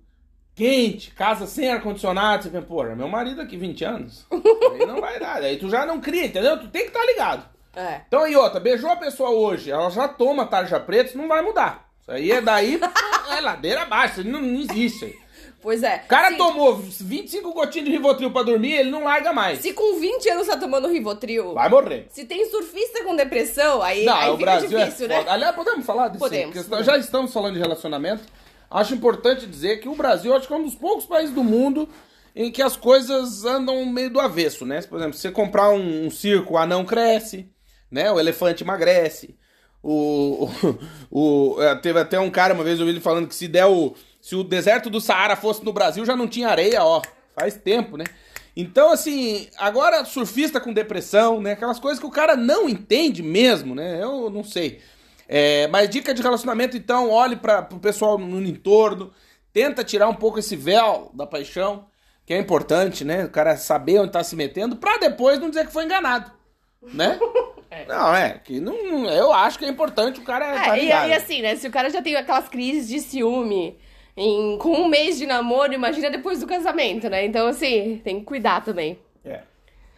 A: quente, casa sem ar-condicionado, você pensa, porra, meu marido aqui 20 anos, aí não vai dar, aí tu já não cria, entendeu? Tu tem que estar ligado.
B: É.
A: Então aí outra, beijou a pessoa hoje, ela já toma tarja preta, isso não vai mudar. Isso aí é daí, é ladeira abaixo, não, não existe.
B: Pois é.
A: O cara
B: Se-
A: tomou 25 gotinhas de Rivotril pra dormir, ele não larga mais.
B: Se com 20 anos tá tomando Rivotril,
A: Vai morrer.
B: se tem surfista com depressão, aí,
A: Não,
B: aí
A: o Brasil
B: difícil,
A: é
B: né?
A: Aliás, podemos falar disso? aí,
B: Podemos,
A: porque
B: podemos.
A: Já estamos falando de relacionamento. Acho importante dizer que o Brasil acho que é um dos poucos países do mundo em que as coisas andam meio do avesso, né? Por exemplo, se você comprar um, um circo, o anão cresce, né? O elefante emagrece. O, o, o- é, teve até um cara uma vez eu ouvi ele falando que se der o se o deserto do Saara fosse no Brasil já não tinha areia, ó. Faz tempo, né? Então, assim, agora surfista com depressão, né? Aquelas coisas que o cara não entende mesmo, né? Eu não sei. É, mas dica de relacionamento, então, olhe para pro pessoal no entorno, tenta tirar um pouco esse véu da paixão, que é importante, né? O cara saber onde tá se metendo, pra depois não dizer que foi enganado, né? Não, é, que não, eu acho que é importante o cara
B: É,
A: tá
B: e, e assim, né? Se o cara já tem aquelas crises de ciúme em, com um mês de namoro, imagina depois do casamento, né? Então, assim, tem que cuidar também.
A: É.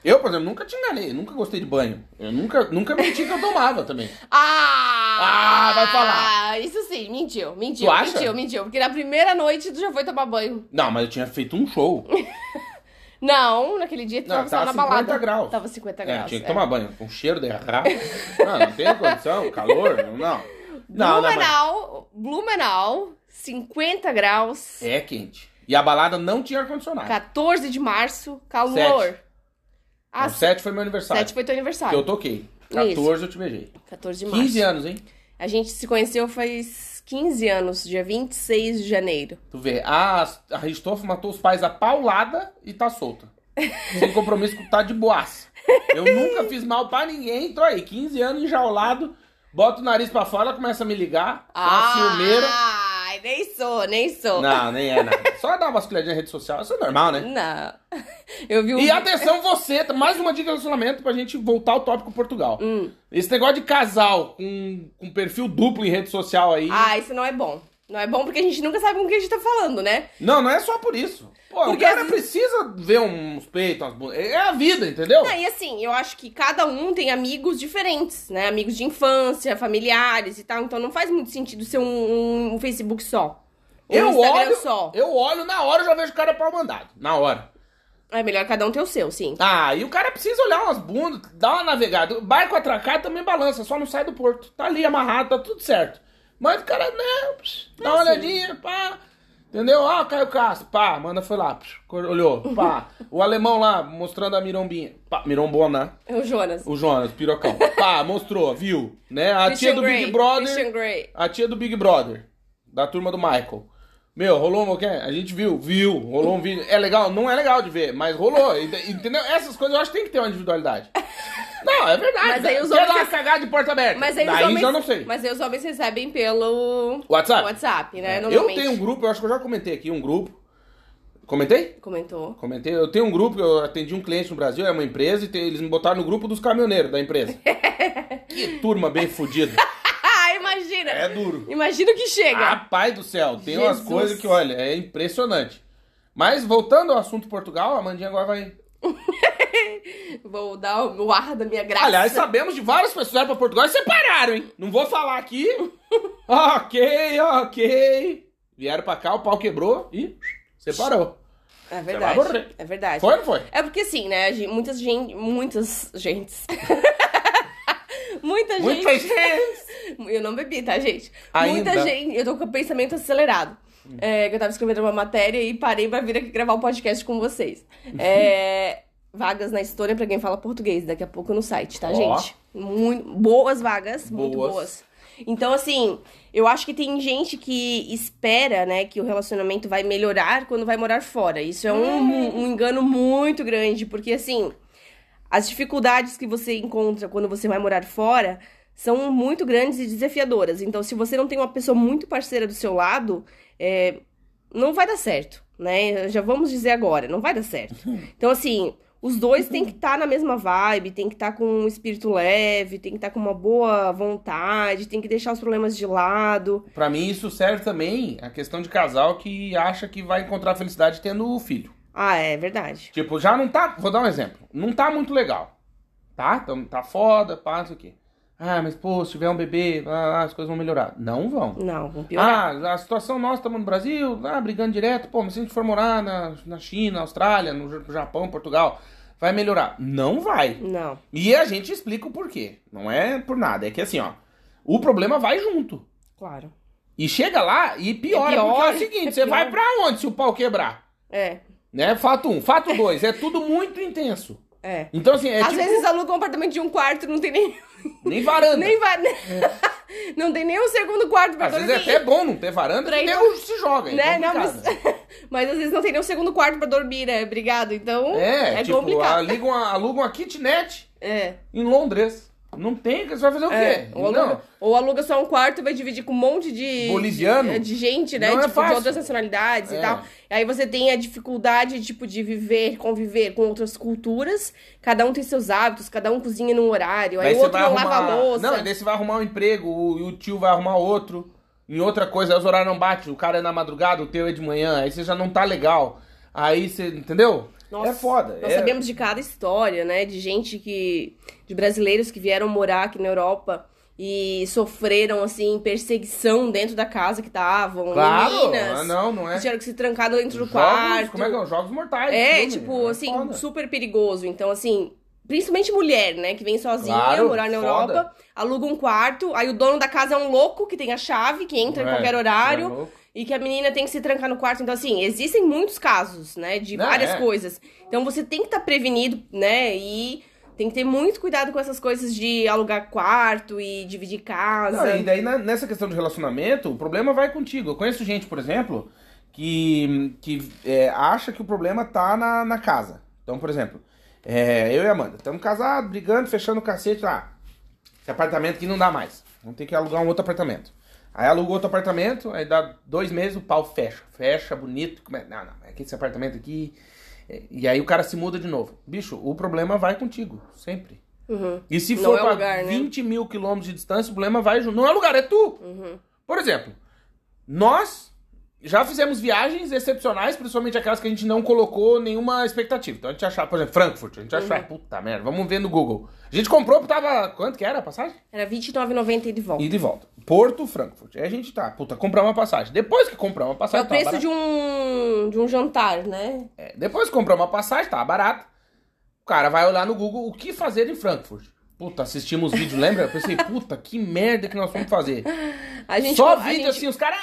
A: Eu, por exemplo, nunca te enganei, nunca gostei de banho. Eu nunca, nunca menti que eu tomava também.
B: Ah!
A: Ah, vai falar.
B: Isso sim, mentiu, mentiu,
A: Tu acha?
B: mentiu, mentiu. Porque na primeira noite tu já foi tomar banho.
A: Não, mas eu tinha feito um show.
B: Não, naquele dia tu
A: Não,
B: tava,
A: tava
B: na
A: 50
B: balada.
A: graus.
B: Tava 50
A: É,
B: graus.
A: tinha que
B: é.
A: tomar banho. Com cheiro de errado. Não, não tem condição, calor, não. Não, não, mas
B: Blumenau, Blumenau, 50 graus,
A: é quente. E a balada não tinha ar-condicionado.
B: 14 de março, calor.
A: Sete.
B: Ah,
A: O 7 foi meu aniversário.
B: 7 foi teu
A: Que
B: aniversário.
A: eu toquei. 14 eu te beijei.
B: 14 de março.
A: 15 anos, hein?
B: A gente se conheceu faz 15 anos, dia 26 de janeiro.
A: Tu vê, a, a Ristoff matou os pais a paulada e tá solta. Sem compromisso com tá de boaça. Eu nunca fiz mal pra ninguém, tô aí, 15 anos enjaulado, bota o nariz pra fora, começa a me ligar, sou uma ciumeira.
B: Ai, nem sou, nem sou.
A: Não, nem é nada. Só dar uma vasculhadinha na rede social, isso é normal, né?
B: Não. Eu vi um
A: E atenção você, mais uma dica de relacionamento pra gente voltar ao tópico Portugal.
B: Hum.
A: Esse negócio de casal com, com perfil duplo em rede social aí.
B: Ah, isso não é bom. Não é bom porque a gente nunca sabe com o que a gente tá falando, né?
A: Não, não é só por isso. Pô,
B: Porque
A: o cara precisa ver uns peitos, umas bundas. É a vida, entendeu?
B: Não, e assim, eu acho que cada um tem amigos diferentes, né? Amigos de infância, familiares e tal. Então não faz muito sentido ser um, um- Facebook só. Um
A: eu
B: Instagram
A: olho,
B: só.
A: eu olho na hora, eu já vejo o cara pau mandado. Na hora.
B: É melhor cada um ter o seu, sim.
A: Ah, e o cara precisa olhar umas bundas, dar uma navegada. O barco atracado também balança, só não sai do porto. Tá ali amarrado, tá tudo certo. Mas o cara, né, psh, dá uma
B: assim.
A: olhadinha, pá. Entendeu? Ah, Caio Castro, pá, manda foi lá, psh, olhou, pá. O alemão lá, mostrando a mirombinha, pá, mirombona,
B: É o Jonas.
A: o Jonas, pirocão, pá, mostrou, viu, né? A tia do
B: Grey,
A: Big Brother, a tia do Big Brother, da turma do Michael. Meu, rolou um. quê? A gente viu, viu, rolou um vídeo. É legal? Não é legal de ver, mas rolou. ent- Entendeu? Essas coisas eu acho que tem que ter uma individualidade. Não, é verdade.
B: Mas aí os
A: Quer
B: homens-
A: lá cagar de porta aberta.
B: Mas aí, os
A: Daí
B: homens,
A: já não sei.
B: Mas aí os homens recebem pelo
A: WhatsApp?
B: WhatsApp, né?
A: eu
B: Normalmente.
A: tenho um grupo, eu acho que eu já comentei aqui, um grupo. Comentei?
B: Comentou.
A: Comentei. Eu tenho um grupo, eu atendi um cliente no Brasil, é uma empresa, e tem- eles me botaram no grupo dos caminhoneiros da empresa. que turma bem fodida.
B: Ah, imagina!
A: É duro.
B: Imagina o que chega.
A: Rapaz do céu, tem umas
B: Jesus.
A: coisas que, olha, é impressionante. Mas voltando ao assunto Portugal, a Mandinha agora vai.
B: Vou dar o ar da minha graça.
A: Aliás, sabemos de várias pessoas que vieram pra Portugal e separaram, hein? Não vou falar aqui. ok, ok. Vieram pra cá, o pau quebrou e separou.
B: É verdade. É verdade.
A: Foi ou não foi?
B: É porque assim, né? Muitas gente. Muitas gentes. Muita gente.
A: Muita gente.
B: Eu não bebi, tá, gente?
A: Ainda.
B: Muita gente. Eu tô com o pensamento acelerado. É, que eu tava escrevendo uma matéria e parei pra vir aqui gravar o podcast com vocês. É, vagas na Estônia pra quem fala português, daqui a pouco no site, tá,
A: Ó.
B: gente? Muito, boas vagas, muito
A: Boas.
B: boas. Então, assim, eu acho que tem gente que espera, né, que o relacionamento vai melhorar quando vai morar fora. Isso é um, um engano muito grande, porque, assim, as dificuldades que você encontra quando você vai morar fora são muito grandes e desafiadoras. Então, se você não tem uma pessoa muito parceira do seu lado, é, não vai dar certo, né? Já vamos dizer agora, não vai dar certo. Então, assim, os dois têm que estar na mesma vibe, tem que estar com um espírito leve, tem que estar com uma boa vontade, tem que deixar os problemas de lado.
A: Pra mim, isso serve também a questão de casal que acha que vai encontrar felicidade tendo filho.
B: Ah, é verdade.
A: Tipo, já não tá. Vou dar um exemplo. Não tá muito legal. Tá? Então, tá foda, pá, não sei o quê. Ah, mas pô, se tiver um bebê, ah, as coisas vão melhorar. Não vão.
B: Não, vão piorar.
A: Ah, a situação nossa, estamos no Brasil, ah, brigando direto, pô, mas se a gente for morar na, na China, Austrália, no Japão, Portugal, vai melhorar. Não vai.
B: Não.
A: E a gente explica o porquê. Não é por nada. É que assim, ó, o problema vai junto.
B: Claro.
A: E chega lá e piora,
B: É pior,
A: porque é o seguinte,
B: é
A: você vai pra onde se o pau quebrar?
B: É,
A: Né? Fato um. Fato dois, é tudo muito intenso.
B: É.
A: Então, assim, é
B: Às
A: tipo,
B: vezes aluga um apartamento de um quarto, não tem nem.
A: nem varanda.
B: nem vai. não tem nem um segundo quarto pra
A: Às vezes
B: dormir.
A: é até bom não ter varanda, porque Deus se joga. É
B: né? Não, mas... mas às vezes não tem nem um segundo quarto pra dormir, né? Obrigado. Então
A: É,
B: é
A: tipo,
B: complicado.
A: aluga uma, aluga uma kitnet
B: É.
A: em Londres. Não tem, você vai fazer o
B: É,
A: quê?
B: ou, aluga, ou aluga só um quarto e vai dividir com um monte de.
A: Boliviano?
B: De, de gente, né?
A: Não é
B: tipo, de
A: fácil.
B: outras nacionalidades
A: É.
B: e tal. E aí você tem a dificuldade, tipo, de viver, conviver com outras culturas. Cada um tem seus hábitos, cada um cozinha num horário. Aí,
A: Aí
B: o outro não
A: arrumar...
B: lava a louça.
A: Não, daí você vai arrumar um emprego, o, e o tio vai arrumar outro. Em outra coisa, os horários não batem, o cara é na madrugada, o teu é de manhã, aí você já não tá legal. Aí você, entendeu?
B: Nossa,
A: é foda.
B: Nós
A: é...
B: sabemos de cada história, né? De gente que. de brasileiros que vieram morar aqui na Europa e sofreram, assim, perseguição dentro da casa que estavam.
A: Claro,
B: Meninas.
A: ah, não, não é.
B: que tiveram que se trancar dentro do
A: Jogos,
B: quarto.
A: como é que é? Jogos mortais.
B: É,
A: filme,
B: tipo,
A: é
B: assim,
A: foda.
B: super perigoso. Então, assim, principalmente mulher, né? Que vem sozinha
A: Claro,
B: morar na
A: foda.
B: Europa, aluga um quarto, aí o dono da casa é um louco que tem a chave, que entra em
A: É,
B: qualquer
A: é
B: horário. E que a menina tem que se trancar no quarto. Então, assim, existem muitos casos, né? De
A: Não,
B: várias
A: é.
B: coisas. Então, você tem que estar prevenido, né? E tem que ter muito cuidado com essas coisas de alugar quarto e dividir casa.
A: Não, e daí na- nessa questão de relacionamento, o problema vai contigo. Eu conheço gente, por exemplo, que, que é, acha que o problema tá na, na casa. Então, por exemplo, é, eu e a Amanda estamos casados, brigando, fechando o cacete. Ah, esse apartamento aqui não dá mais. Vamos ter que alugar um outro apartamento. Aí aluga outro apartamento, aí dá dois meses, o pau fecha. Fecha, bonito. come- Não, não, é que esse apartamento aqui. é, E aí o cara se muda de novo. Bicho, o problema vai contigo, sempre.
B: Uhum.
A: E se
B: Não
A: for
B: é
A: pra
B: lugar, né?
A: 20 mil quilômetros de distância, o problema vai junto. Não é lugar, é tu.
B: Uhum.
A: Por exemplo, nós já fizemos viagens excepcionais, principalmente aquelas que a gente não colocou nenhuma expectativa. Então a gente achava, por exemplo, Frankfurt, a gente achava,
B: Uhum.
A: puta merda, vamos ver no Google. A gente comprou, tava, quanto que era a passagem?
B: Era R$29,90 e de volta.
A: E de volta. Porto, Frankfurt. Aí a gente tá, puta, comprar uma passagem. Depois que comprar uma
B: É
A: passagem,
B: o
A: tá
B: preço
A: barato.
B: de um, de um jantar, né?
A: É, depois que comprar uma passagem, tá barato. O cara vai olhar no Google o que fazer em Frankfurt. Puta, assistimos vídeo, lembra? Eu pensei, puta, que merda que nós vamos fazer.
B: A gente,
A: Só vídeo
B: gente-
A: assim, os caras,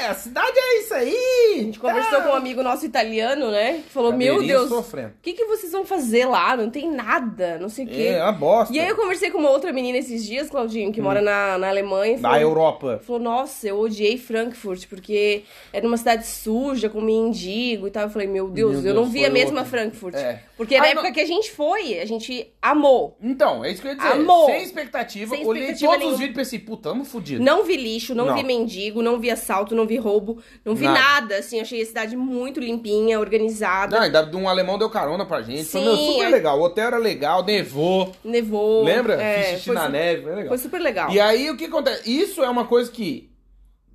A: é, a cidade é isso aí.
B: A gente conversou com um amigo nosso italiano, né? Que falou, meu Deus, o que, que vocês vão fazer lá? Não tem nada, não sei o quê.
A: É, uma bosta.
B: E aí eu conversei com uma outra menina esses dias, Claudinho, que mora na, na Alemanha.
A: Da
B: falou-
A: Europa.
B: Falou, nossa, eu odiei Frankfurt, porque era uma cidade suja, com mendigo e tal. Eu falei, meu Deus,
A: Meu
B: eu não vi a mesma
A: outro.
B: Frankfurt.
A: É.
B: Porque na
A: Ah,
B: época
A: não-
B: que a gente foi, a gente amou.
A: Então, é isso que eu ia dizer.
B: Amor.
A: Sem expectativa.
B: Sem
A: olhei
B: expectativa
A: todos os
B: nenhuma.
A: vídeos e pensei, puta, tamo fudido.
B: Não vi lixo, não,
A: Não.
B: vi mendigo, não vi assalto, não vi roubo, não vi
A: Nada.
B: nada. Assim, achei a cidade muito limpinha, organizada.
A: Não, ainda um alemão deu carona pra gente. Foi
B: Sim,
A: meu, super
B: é.
A: legal. O hotel era legal, nevou.
B: Nevou.
A: Lembra?
B: É,
A: Fiz xixi
B: foi
A: na
B: su-
A: neve. Foi legal.
B: Foi super legal.
A: E aí, o que acontece? Isso é uma coisa que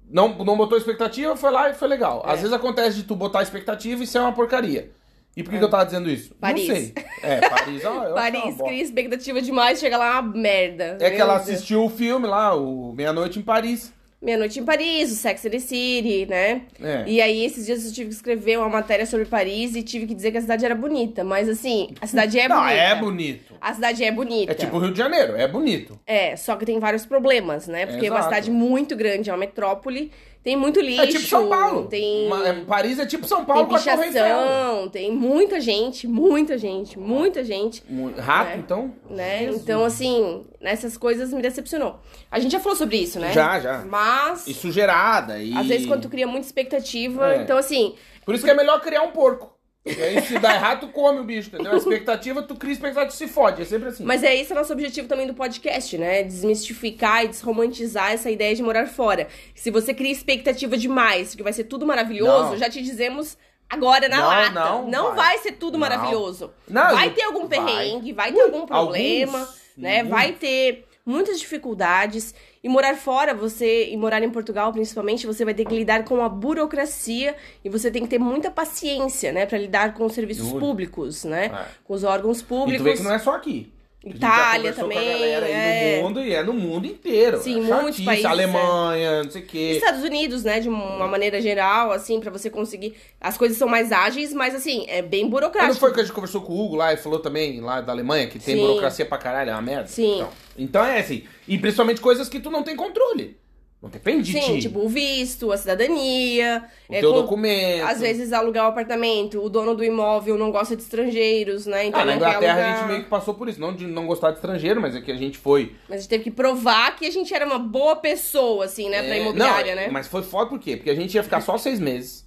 A: não, não botou expectativa, foi lá e foi legal.
B: É.
A: Às vezes acontece de tu botar expectativa e ser uma porcaria. E por que, que eu tava dizendo isso?
B: Paris.
A: Não sei. É, Paris. ó, eu
B: Paris, cria expectativa demais, chega lá uma merda.
A: É que ela
B: Deus.
A: assistiu o filme lá, o Meia-Noite em Paris.
B: Meia Noite em Paris, o Sex and the City, né?
A: É.
B: E aí, esses dias eu tive que escrever uma matéria sobre Paris e tive que dizer que a cidade era bonita. Mas assim, a cidade é
A: não,
B: bonita.
A: é bonito.
B: A cidade é bonita.
A: É tipo o Rio de Janeiro, é bonito.
B: É, só que tem vários problemas, né? Porque é uma cidade muito grande, é uma metrópole, tem muito lixo.
A: É tipo São Paulo.
B: Tem,
A: é- Paris é tipo São Paulo
B: tem
A: com a Torre Eiffel.
B: tem muita gente, muita gente, muita gente.
A: Rato,
B: É.
A: então?
B: Né?
A: Jesus.
B: Então, assim, nessas coisas me decepcionou. A gente já falou sobre isso, né?
A: Já, já.
B: Mas,
A: E sujeirada. E...
B: às vezes, quando tu cria muita expectativa,
A: É.
B: então, assim,
A: Por isso que é melhor criar um porco. E aí, se dá errado, tu come o bicho, entendeu? A expectativa, tu cria expectativa, tu se fode. É sempre assim.
B: Mas é esse o nosso objetivo também do podcast, né? Desmistificar e desromantizar essa ideia de morar fora. Se você cria expectativa demais, que vai ser tudo maravilhoso,
A: Não.
B: já te dizemos agora na
A: Não,
B: lata.
A: não
B: vai.
A: vai.
B: ser tudo
A: Não.
B: maravilhoso.
A: Não,
B: vai ter algum
A: vai.
B: perrengue, vai, ter algum problema,
A: alguns,
B: né?
A: alguns.
B: Vai ter muitas dificuldades. E morar fora, você, e morar em Portugal principalmente, você vai ter que lidar com a burocracia e você tem que ter muita paciência, né, Pra lidar com os serviços
A: Juro.
B: públicos, né?
A: É.
B: Com os órgãos
A: E
B: públicos.
A: tu vê que não é só aqui.
B: Itália também, é.
A: no mundo e é no mundo inteiro.
B: Sim,
A: é
B: muitos
A: chatice,
B: países, é.
A: Alemanha, não sei o quê.
B: Estados Unidos, né, de uma maneira geral, assim, pra você conseguir. As coisas são mais ágeis, mas assim, é bem
A: Mas
B: burocrático.
A: não foi que a gente conversou com o Hugo lá e falou também, lá da Alemanha, que tem
B: Sim.
A: burocracia pra caralho, é uma merda?
B: Sim.
A: Então, então é assim. E principalmente coisas que tu não tem controle. Não depende de
B: Sim,
A: ti.
B: tipo o visto, a cidadania.
A: o
B: é,
A: teu
B: com-
A: documento.
B: Às vezes alugar o apartamento, o dono do imóvel não gosta de estrangeiros, né? Então
A: Ah, na Inglaterra a gente meio que passou por isso. Não de não gostar de estrangeiro, mas é que a gente foi.
B: Mas a gente teve que provar que a gente era uma boa pessoa, assim, né, pra
A: É,
B: imobiliária,
A: não,
B: né?
A: Mas foi foda por quê? Porque a gente ia ficar só seis meses.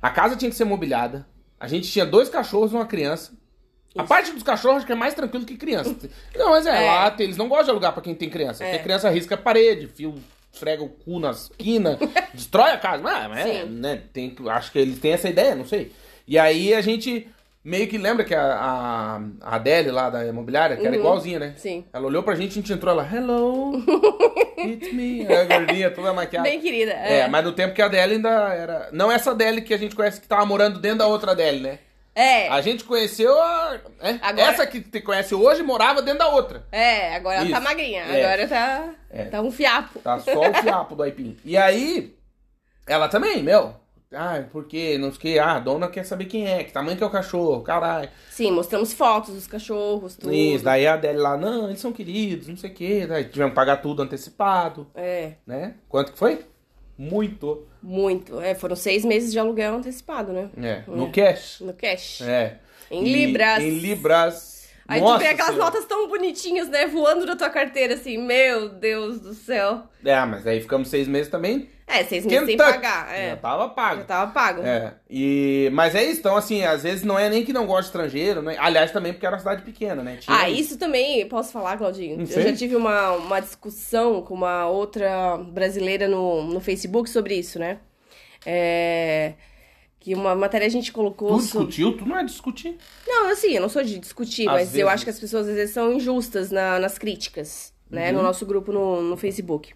A: A casa tinha que ser mobiliada. A gente tinha dois cachorros e uma criança. A parte dos cachorros acho que é mais tranquilo que criança. Não, mas é,
B: É.
A: lá eles não gostam de alugar pra quem tem criança.
B: É.
A: Porque criança risca a parede, fio, esfrega o cu na esquina, destrói a casa. Mas, mas é, né? Tem, acho que eles têm essa ideia, não sei. E aí a gente meio que lembra que a, a, a Adele lá da imobiliária, que era
B: Uhum.
A: igualzinha, né?
B: Sim.
A: Ela olhou pra gente, a gente entrou ela, hello, it's me. A gordinha toda maquiada.
B: Bem querida.
A: É,
B: É,
A: mas no tempo que a Adele ainda era. Não essa Adele que a gente conhece que tava morando dentro da outra Adele, né?
B: É,
A: A gente conheceu a. é,
B: Agora-
A: Essa que te conhece hoje morava dentro da outra.
B: é, agora ela tá
A: Isso.
B: magrinha.
A: É.
B: Agora tá,
A: É.
B: tá um fiapo.
A: Tá só o fiapo do aipim. E aí, ela também, meu. Ah, porque não sei o que. Ah, a dona quer saber quem é, que tamanho que é o cachorro, caralho.
B: Sim, mostramos fotos dos cachorros, tudo.
A: Isso, daí a Adele lá, não, eles são queridos, não sei o que. Daí tivemos que pagar tudo antecipado,
B: É,
A: né? Quanto que foi? Muito.
B: muito. É, foram seis meses de aluguel antecipado, né?
A: É, no cash.
B: No cash.
A: É.
B: Em
A: E-
B: libras.
A: Em libras.
B: Aí
A: Nossa
B: tu vê aquelas
A: Senhora.
B: notas tão bonitinhas, né? Voando na tua carteira, assim, meu Deus do céu.
A: É, mas aí ficamos seis meses também.
B: É, seis meses sem
A: Kentucky.
B: pagar. É,
A: Já tava pago.
B: já tava pago.
A: É, e, mas é isso, então assim, às vezes não é nem que não gosta de estrangeiro, né? aliás também porque era uma cidade pequena, né? Tinha
B: Ah, isso também, posso falar, Claudinho? Eu já tive uma, uma discussão com uma outra brasileira no, no Facebook sobre isso, né? É, que uma matéria a gente colocou.
A: Tu
B: sobre-
A: discutiu? Tu não é discutir.
B: Não, assim, eu não sou de discutir,
A: Às
B: mas eu
A: vezes.
B: acho que as pessoas às vezes são injustas na- nas críticas, né?
A: Uhum.
B: No nosso grupo no, no Facebook.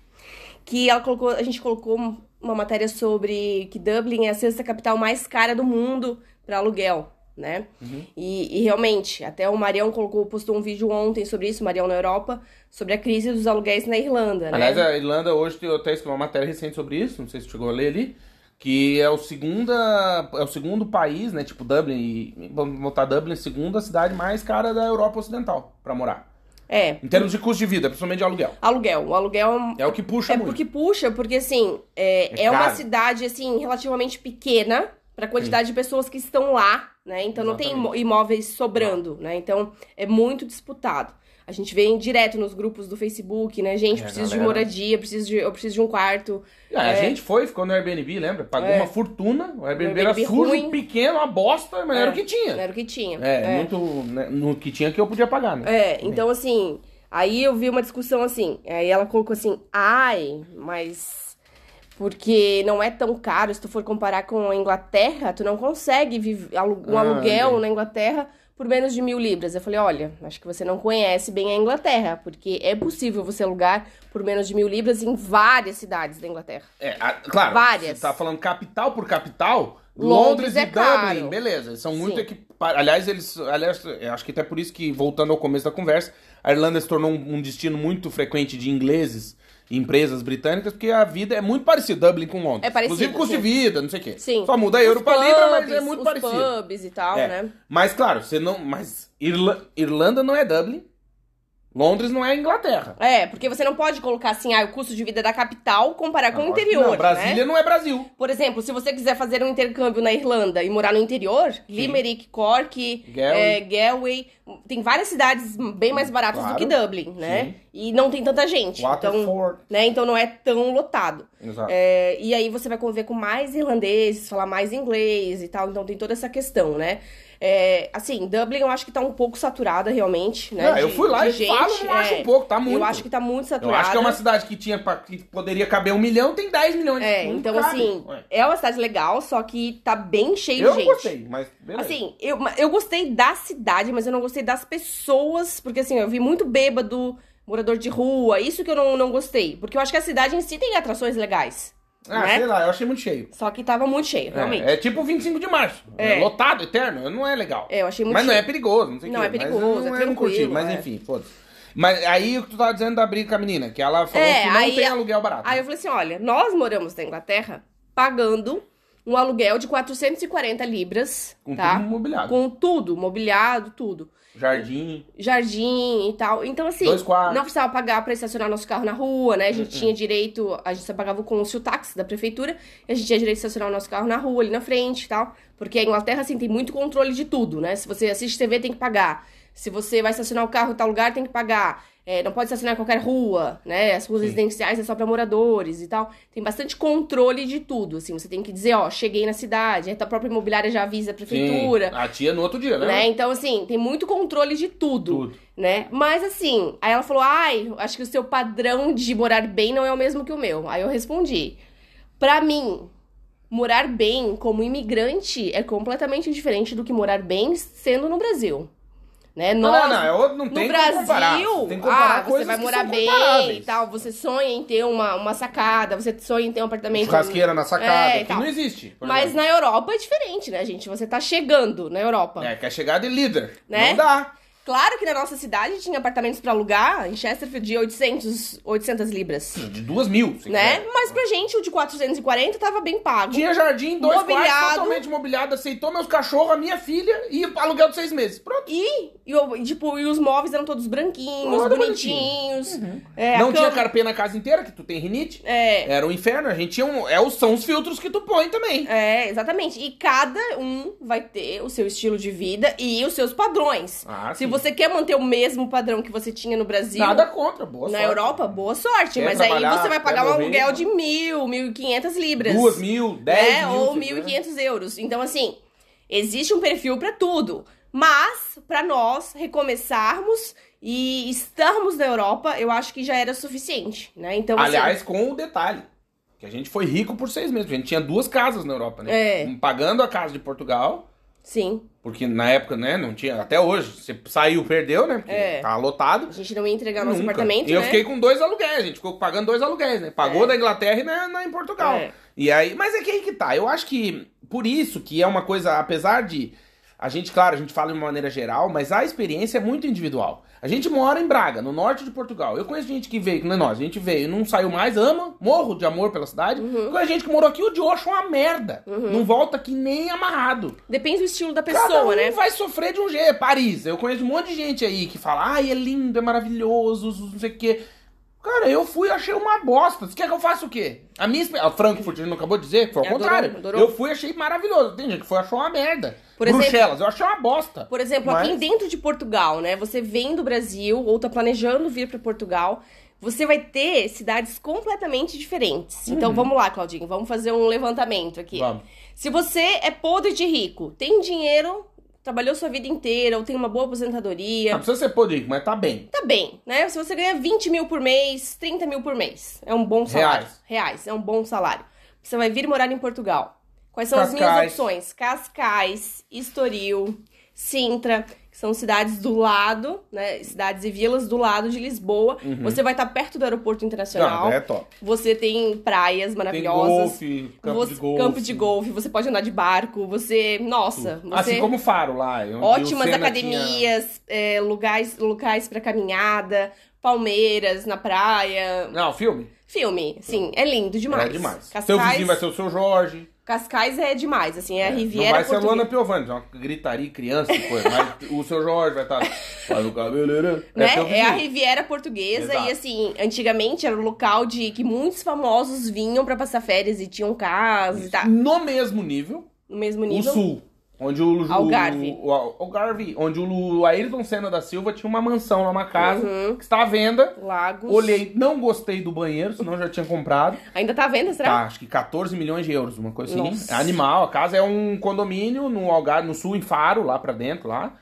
B: Que ela colocou, a gente colocou uma matéria sobre que Dublin é a sexta capital mais cara do mundo para aluguel, né?
A: Uhum.
B: E, e realmente, até o Marião colocou, postou um vídeo ontem sobre isso, Marião na Europa, sobre a crise dos aluguéis na Irlanda, né?
A: Aliás, a Irlanda hoje tem até uma matéria recente sobre isso, não sei se chegou a ler ali, que é o segunda, é o segundo país, né, tipo Dublin, e, vamos botar Dublin, segunda cidade mais cara da Europa Ocidental pra morar.
B: É,
A: Em termos de custo de vida, principalmente de aluguel.
B: aluguel. O aluguel
A: É o que puxa
B: É
A: muito.
B: porque puxa, porque assim, é,
A: É
B: é uma cidade assim relativamente pequena para a quantidade de pessoas que estão lá, né? Então não tem imó-
A: Exatamente.
B: imóveis sobrando, né? Então é muito disputado. A gente vê direto nos grupos do Facebook, né? Gente,
A: É,
B: preciso de
A: galera.
B: moradia, preciso de, eu preciso de um quarto.
A: Ah, A gente foi, ficou no Airbnb, lembra? Pagou
B: É.
A: uma fortuna, o Airbnb,
B: Airbnb
A: era sujo,
B: ruim.
A: pequeno, uma bosta, mas
B: É,
A: era o que tinha.
B: Era o que tinha.
A: É, muito. né, no que tinha que eu podia pagar, né?
B: É, então assim, aí eu vi uma discussão assim, aí ela colocou assim, ai, mas porque não é tão caro, se tu for comparar com a Inglaterra, tu não consegue viver alu- um
A: Ah,
B: aluguel
A: bem.
B: na Inglaterra por menos de mil libras. Eu falei, olha, acho que você não conhece bem a Inglaterra, porque é possível você alugar por menos de mil libras em várias cidades da Inglaterra.
A: É, a- claro,
B: Várias.
A: você tá falando capital por capital,
B: Londres
A: Londres,
B: é
A: e Dublin,
B: caro.
A: beleza, são muito equipados. Aliás, eles. Aliás, acho que até por isso que, voltando ao começo da conversa, a Irlanda se tornou um, um destino muito frequente de ingleses empresas britânicas, porque a vida é muito parecida, Dublin com Londres.
B: É parecido,
A: Inclusive custo de vida, não sei o quê.
B: Sim.
A: Só muda euro pra libra, mas é muito
B: os
A: parecido.
B: pubs e tal,
A: É.
B: né?
A: Mas claro, você não. Mas Irla- Irlanda não é Dublin. Londres não é Inglaterra.
B: É, porque você não pode colocar assim, ah, o custo de vida da capital comparar com o interior,
A: Não, Brasília
B: né?
A: não é Brasil.
B: Por exemplo, se você quiser fazer um intercâmbio na Irlanda e morar no interior, Limerick, Cork,
A: Galway.
B: é, Galway, tem várias cidades bem mais baratas
A: Claro.
B: do que Dublin, né?
A: Sim.
B: E não tem tanta gente, então,
A: Waterford.
B: né? Então não é tão lotado.
A: Exato.
B: É, e aí você vai conviver com mais irlandeses, falar mais inglês e tal, então tem toda essa questão, né? É, assim, Dublin eu acho que tá um pouco saturada realmente, né?
A: Não, eu
B: de-
A: fui lá e
B: gente,
A: falo, não acho
B: é.
A: um pouco, tá muito.
B: Eu acho que tá muito
A: Eu
B: saturada.
A: acho que é uma cidade que tinha pra- que poderia caber um milhão, tem 10 milhões.
B: É,
A: Não
B: então
A: cabe.
B: assim, é uma cidade legal, só que tá bem cheio
A: Eu
B: de gente.
A: gostei, mas beleza.
B: Assim, eu, eu gostei da cidade, mas eu não gostei das pessoas, porque assim, eu vi muito bêbado, morador de rua, isso que eu não, não gostei. Porque eu acho que a cidade em si tem atrações legais,
A: Ah,
B: né?
A: sei lá, eu achei muito cheio.
B: Só que tava muito cheio, realmente.
A: É, é tipo o 25 de março. É.
B: É.
A: lotado, eterno. Não é legal.
B: É, eu achei muito
A: Mas não é
B: cheio.
A: perigoso, não sei o
B: Não,
A: quê,
B: é perigoso,
A: mas
B: é
A: não, eu não curti,
B: tranquilo,
A: mas
B: é.
A: enfim, foda-se. Mas aí o que tu tava dizendo da briga com a menina, que ela falou
B: É,
A: que não
B: aí
A: tem aluguel barato.
B: Aí eu falei assim: olha, nós moramos na Inglaterra pagando um aluguel de 440 libras,
A: Com
B: tá?
A: tudo mobiliado.
B: Com tudo, mobiliado, tudo.
A: Jardim.
B: Jardim e tal. Então, assim,
A: Dois quartos.
B: não precisava pagar pra estacionar nosso carro na rua, né? A
A: Uhum.
B: gente tinha direito, a gente só pagava com o seu táxi da prefeitura, e a gente tinha direito de estacionar o nosso carro na rua, ali na frente e tal. Porque a Inglaterra, assim, tem muito controle de tudo, né? Se você assiste TV, tem que pagar. Se você vai estacionar o carro em tal lugar, tem que pagar. É, não pode estacionar em qualquer rua, né? As ruas
A: Sim.
B: residenciais é só pra moradores e tal. Tem bastante controle de tudo, assim. Você tem que dizer, ó, cheguei na cidade, a própria imobiliária já avisa a prefeitura.
A: Sim. A tia no outro dia, né?
B: Né? Então, assim, tem muito controle de tudo,
A: Tudo.
B: né? Mas, assim, aí ela falou, ai, acho que o seu padrão de morar bem não é o mesmo que o meu. Aí eu respondi, pra mim, morar bem como imigrante é completamente diferente do que morar bem sendo no Brasil. Né?
A: Não,
B: Nós,
A: não, não, é outro- não
B: no
A: tem comparar.
B: Brasil,
A: Tem que comparar
B: ah, você vai morar bem e tal, você sonha em ter uma, uma sacada, você sonha em ter um apartamento...
A: Churrasqueira na sacada,
B: É,
A: que não existe.
B: Mas
A: exemplo.
B: na Europa é diferente, né, gente? Você tá chegando na Europa.
A: É, quer chegar de líder.
B: Né?
A: Não dá.
B: Claro que na nossa cidade tinha apartamentos pra alugar em Chesterfield de 800, 800 libras,
A: De duas mil. se
B: né?
A: quiser.
B: Mas pra gente o de 440 tava bem pago.
A: Tinha jardim, dois
B: Mobiliado.
A: quartos, totalmente mobiliado, aceitou meus cachorros, a minha filha e aluguel de seis meses. Pronto.
B: E, e, tipo, e os móveis eram todos branquinhos,
A: Tudo
B: bonitinhos. É, a
A: não tinha
B: cama-
A: carpê na casa inteira, que tu tem rinite.
B: É,
A: Era um inferno. A gente tinha um. É, são os filtros que tu põe também.
B: é, exatamente. E cada um vai ter o seu estilo de vida e os seus padrões.
A: Ah,
B: Se
A: sim.
B: você quer manter o mesmo padrão que você tinha no Brasil,
A: Nada contra, boa
B: na
A: sorte.
B: Europa, boa sorte.
A: Quer
B: mas aí você vai pagar um aluguel
A: não.
B: de mil, mil e quinhentas libras.
A: Duas mil, dez
B: né?
A: mil.
B: Ou
A: se quiser.
B: 1.500 euros. Então, assim, existe um perfil pra tudo. Mas, pra nós recomeçarmos e estarmos na Europa, eu acho que já era suficiente, né? Então, assim,
A: Aliás, com o detalhe. Que a gente foi rico por seis meses. A gente tinha duas casas na Europa, né?
B: É.
A: Um Pagando a casa de Portugal.
B: Sim,
A: Porque na época, né, não tinha. Até hoje. Você saiu, perdeu, né? Porque
B: É.
A: tava lotado.
B: a gente não ia entregar nosso
A: Nunca.
B: apartamento,
A: E eu
B: né?
A: fiquei com dois aluguéis, a gente ficou pagando dois aluguéis, né? Pagou
B: É.
A: da Inglaterra e na, na- em Portugal.
B: É.
A: E aí, mas é que aí que tá. Eu acho que por isso que é uma coisa, apesar de a gente, claro, a gente fala de uma maneira geral, mas a experiência é muito individual. A gente mora em Braga, no norte de Portugal. Eu conheço gente que veio, que não é nós, a gente veio não saiu mais, ama, morro de amor pela cidade.
B: Uhum.
A: Conheço gente que morou aqui, o de acha uma merda. Não volta aqui nem amarrado.
B: Depende do estilo da
A: Cada
B: pessoa,
A: um
B: né?
A: vai sofrer de um jeito. Paris, eu conheço um monte de gente aí que fala, ai, é lindo, é maravilhoso, não sei o quê. Cara, eu fui e achei uma bosta. Você quer que eu faça o quê? A minha experiência. A Frankfurt, não acabou de dizer, foi ao
B: Adorou,
A: contrário.
B: adorou.
A: Eu fui e achei maravilhoso. Tem gente que foi e achou uma merda.
B: Por exemplo-
A: Bruxelas, eu achei uma bosta.
B: Por exemplo,
A: Mas-
B: aqui dentro de Portugal, né? Você vem do Brasil ou tá planejando vir pra Portugal, você vai ter cidades completamente diferentes. Então vamos lá, Claudinho, vamos fazer um levantamento aqui.
A: Uhum. Vamos.
B: Se você é podre de rico, tem dinheiro, trabalhou sua vida inteira, ou tem uma boa aposentadoria,
A: Não precisa ser podre, mas tá bem.
B: tá bem, né? Se você ganha 20 mil por mês, 30 mil por mês, é um bom salário.
A: Reais.
B: Reais, é um bom salário. Você vai vir morar em Portugal. Quais são as minhas
A: Cascais.
B: opções? Cascais, Estoril, Sintra, que são cidades do lado, né? Cidades e vilas do lado de Lisboa. Você vai estar perto do aeroporto internacional.
A: Não, é top.
B: Você tem praias
A: Tem
B: maravilhosas.
A: golfe, campo
B: você-
A: de golfe.
B: campo de golfe, você pode andar de barco, você. Nossa, você.
A: Assim como Faro lá.
B: Ótimas academias, é, lugares, locais para caminhada, palmeiras na praia.
A: Tinha... Não, filme?
B: Filme, sim, é lindo demais.
A: É demais.
B: Cascais,
A: Seu vizinho vai ser o seu Jorge.
B: Cascais é demais, assim, é a
A: não
B: Riviera
A: vai ser a Luana. Piovani, é uma gritaria criança e coisa. mas o seu Jorge vai estar. Faz o cabeleira.
B: Né?
A: teu
B: É a. Riviera Portuguesa
A: Exato.
B: e assim, antigamente era o local de que muitos famosos vinham pra passar férias e tinham casas e tal.
A: No mesmo nível,
B: No mesmo
A: o
B: nível.
A: Sul. Onde o,
B: Algarve.
A: O, o, Algarve. Onde o Ayrton Senna da Silva tinha uma mansão lá, uma casa,
B: Uhum.
A: que está à venda.
B: Lagos.
A: Olhei, não gostei do banheiro, senão já tinha comprado.
B: Ainda tá à venda, será?
A: Tá, acho que 14 milhões de euros, uma coisa assim.
B: Nossa.
A: É animal. A casa é um condomínio no Algarve, no sul, em Faro, lá pra dentro, lá.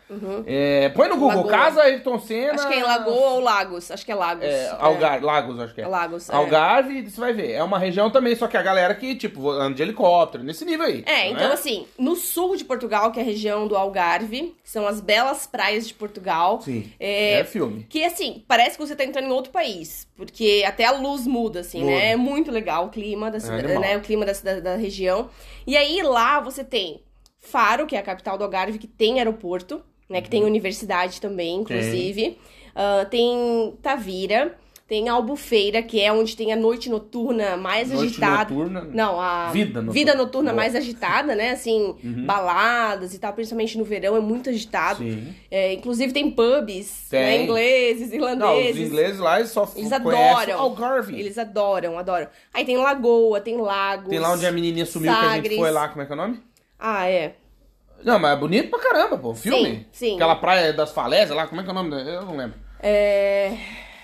A: É, põe no Google,
B: Lagoa.
A: casa Ayrton Senna.
B: Acho que é em Lagoa ou Lagos. Acho que é Lagos.
A: É, Algar, Lagos, acho que é.
B: É Lagos. é.
A: Algarve, você vai ver. É uma região também, só que a galera que, tipo, anda de helicóptero, nesse nível aí.
B: É, então assim, no sul de Portugal Portugal, que é a região do Algarve, que são as belas praias de Portugal.
A: Sim.
B: É,
A: É filme.
B: Que assim, parece que você tá entrando em outro país, porque até a luz muda, assim, né? É muito legal o clima da cidade,
A: animal.
B: né? O clima da, cidade- da região. E aí lá você tem Faro, que é a capital do Algarve, que tem aeroporto, né? Que tem
A: Uhum.
B: universidade também, inclusive. Ah, tem Tavira, tem Albufeira, que é onde tem a noite noturna mais
A: Noite
B: agitada.
A: noturna.
B: Não, a
A: Vida noturna.
B: vida noturna mais agitada, né? Assim,
A: Uhum.
B: baladas e tal, principalmente no verão, é muito agitado.
A: Sim.
B: É, inclusive tem pubs,
A: Tem.
B: né, ingleses,
A: Não,
B: irlandeses.
A: os ingleses lá eles só
B: Eles adoram.
A: Algarve.
B: Eles adoram, adoram. Aí tem lagoa, tem lagos.
A: Tem lá onde a menininha sumiu que a gente
B: Sagres.
A: foi lá, como é que é o nome?
B: Ah, é.
A: Não, mas é bonito pra caramba, pô. Filme.
B: sim.
A: Aquela praia das falésias lá, como é que é o nome? Eu não lembro.
B: É.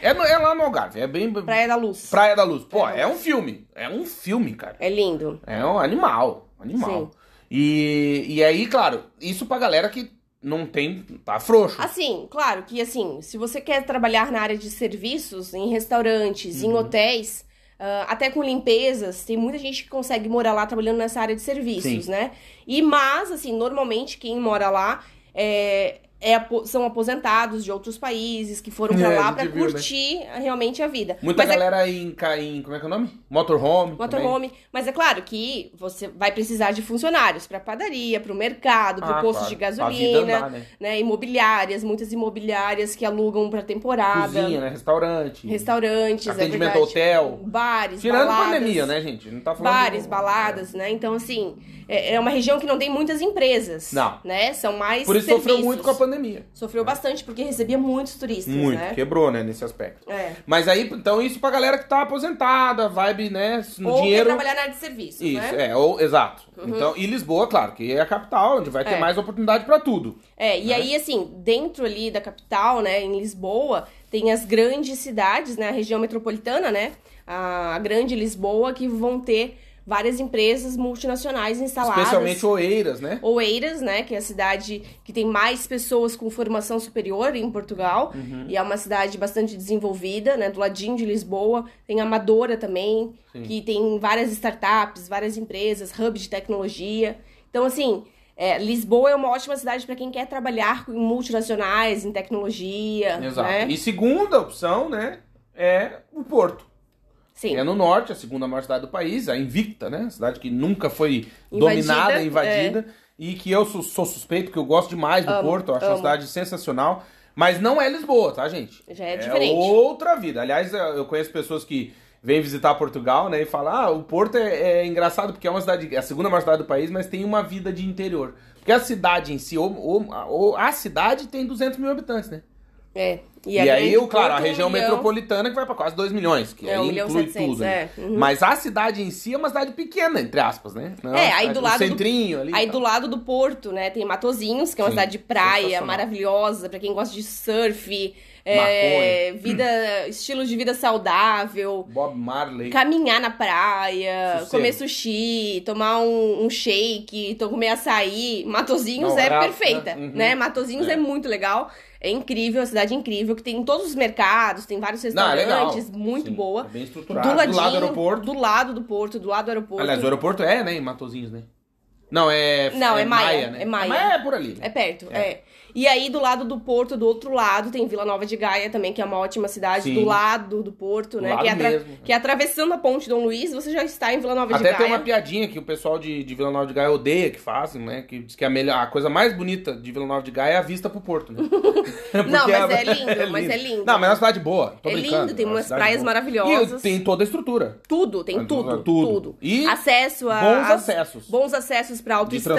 A: É, no- é lá no Algarve, é bem...
B: Praia da Luz.
A: Praia da Luz. Pô,
B: Praia
A: é um filme. É um filme, cara.
B: É lindo.
A: É um animal. Animal.
B: Sim.
A: E, e aí, claro, isso pra galera que não tem... Tá frouxo.
B: Assim, claro que assim, se você quer trabalhar na área de serviços, em restaurantes, em hotéis, ah, até com limpezas, tem muita gente que consegue morar lá trabalhando nessa área de serviços,
A: Sim.
B: né? E mas, assim, normalmente quem mora lá é, é são aposentados de outros países que foram pra
A: É,
B: lá pra
A: viu, né?
B: curtir realmente a vida.
A: Muita
B: Mas é
A: galera em, ca- em... Como é que é o nome? Motorhome. também.
B: motorhome. Mas é claro que você vai precisar de funcionários pra padaria, pro mercado, pro
A: Ah,
B: posto
A: claro.
B: de gasolina,
A: andar, né?
B: né? Imobiliárias, muitas imobiliárias que alugam pra temporada.
A: Cozinha, né? Restaurante.
B: Restaurantes,
A: Atendimento
B: é
A: hotel.
B: Bares,
A: Tirando
B: baladas.
A: pandemia, né, gente? Não tá falando...
B: Bares, baladas, né? Então, assim, é é uma região que não tem muitas empresas.
A: Não.
B: Né? São mais
A: Por isso sofreu
B: serviços.
A: muito com a pandemia.
B: Sofreu bastante, porque recebia muitos turistas,
A: Muito.
B: né?
A: Quebrou, né, nesse aspecto.
B: É.
A: Mas aí, então, isso pra galera que tá aposentada, vibe, né, no
B: Ou
A: dinheiro...
B: quer trabalhar na área de serviços,
A: Isso,
B: né?
A: é, ou, exato. Então, e Lisboa, claro, que é a capital, onde vai ter
B: É.
A: mais oportunidade pra tudo.
B: É, e
A: né?
B: aí, assim, dentro ali da capital, né, em Lisboa, tem as grandes cidades, né, a região metropolitana, né, a, a grande Lisboa, que vão ter várias empresas multinacionais instaladas.
A: Especialmente Oeiras, né?
B: Oeiras, né, que é a cidade que tem mais pessoas com formação superior em Portugal,
A: Uhum.
B: e é uma cidade bastante desenvolvida, né, do ladinho de Lisboa. Tem Amadora também,
A: Sim.
B: que tem várias startups, várias empresas, hubs de tecnologia. Então, assim, é, Lisboa é uma ótima cidade para quem quer trabalhar com multinacionais, em tecnologia,
A: Exato.
B: né?
A: E segunda opção, né, é o Porto.
B: Sim.
A: É no norte, a segunda maior cidade do país, a invicta, né? Cidade que nunca foi
B: Invadida,
A: dominada, invadida. E que eu sou, sou suspeito, que eu gosto demais do
B: Amo,
A: Porto, acho uma
B: amo.
A: cidade sensacional. Mas não é Lisboa, tá, gente?
B: Já é diferente.
A: outra vida. Aliás, eu conheço pessoas que vêm visitar Portugal, né? E falam, ah, o Porto é, é engraçado porque é uma cidade, é a segunda maior cidade do país, mas tem uma vida de interior. Porque a cidade em si, ou, ou- ou- a cidade tem 200 mil habitantes, né?
B: É.
A: E,
B: a
A: aí,
B: grande
A: eu, claro, a
B: um
A: região
B: milhão.
A: metropolitana que vai pra quase 2 milhões, que
B: É,
A: aí
B: um milhão e
A: inclui
B: setecentos,
A: tudo. né?
B: é. Uhum.
A: Mas a cidade em si é uma cidade pequena, entre aspas, né? Não
B: É, aí
A: cidade-
B: do lado do-
A: centrinho ali. e
B: Aí do lado do porto, né, tem Matozinhos, que é uma
A: Sim,
B: cidade de praia maravilhosa, pra quem gosta de surf, é, vida, estilo de vida saudável,
A: Bob Marley.
B: caminhar na praia,
A: Sossego.
B: comer sushi, tomar um, um shake, comer açaí. Matozinhos
A: Não,
B: é
A: Rafa,
B: perfeita,
A: uhum.
B: né? Matozinhos é.
A: É.
B: muito legal. É incrível, a cidade é incrível, que tem em todos os mercados, tem vários
A: Não, é
B: restaurantes, muito
A: Sim,
B: boa.
A: é bem estruturado.
B: Do
A: Do,
B: ladinho,
A: lado do aeroporto.
B: Do lado do porto, do lado do aeroporto.
A: Aliás, o aeroporto é, né? Em Matozinhos, né? Não, é.
B: Não, é Maia,
A: né?
B: é Maia.
A: Mas é por ali.
B: É perto,
A: É.
B: é. E aí, do lado do porto, do outro lado, tem Vila Nova de Gaia também, que é uma ótima cidade,
A: Sim.
B: do lado do porto,
A: Do
B: né? que, é atra- que é atravessando a ponte Dom Luiz, você já está em Vila Nova de
A: Até
B: Gaia.
A: tem uma piadinha que o pessoal de, de Vila Nova de Gaia odeia que fazem, né? Que diz que a, melhor, a coisa mais bonita de Vila Nova de Gaia é a vista pro porto, né?
B: Não, mas é lindo, mas é lindo.
A: Não, mas é uma cidade boa.
B: É lindo, tem
A: é uma
B: umas praias
A: boa.
B: maravilhosas.
A: E tem toda a estrutura.
B: Tudo, tem
A: Tudo,
B: tudo,
A: tudo.
B: tudo.
A: E
B: acesso a...
A: bons acessos.
B: Bons acessos pra
A: De
B: autoestrada.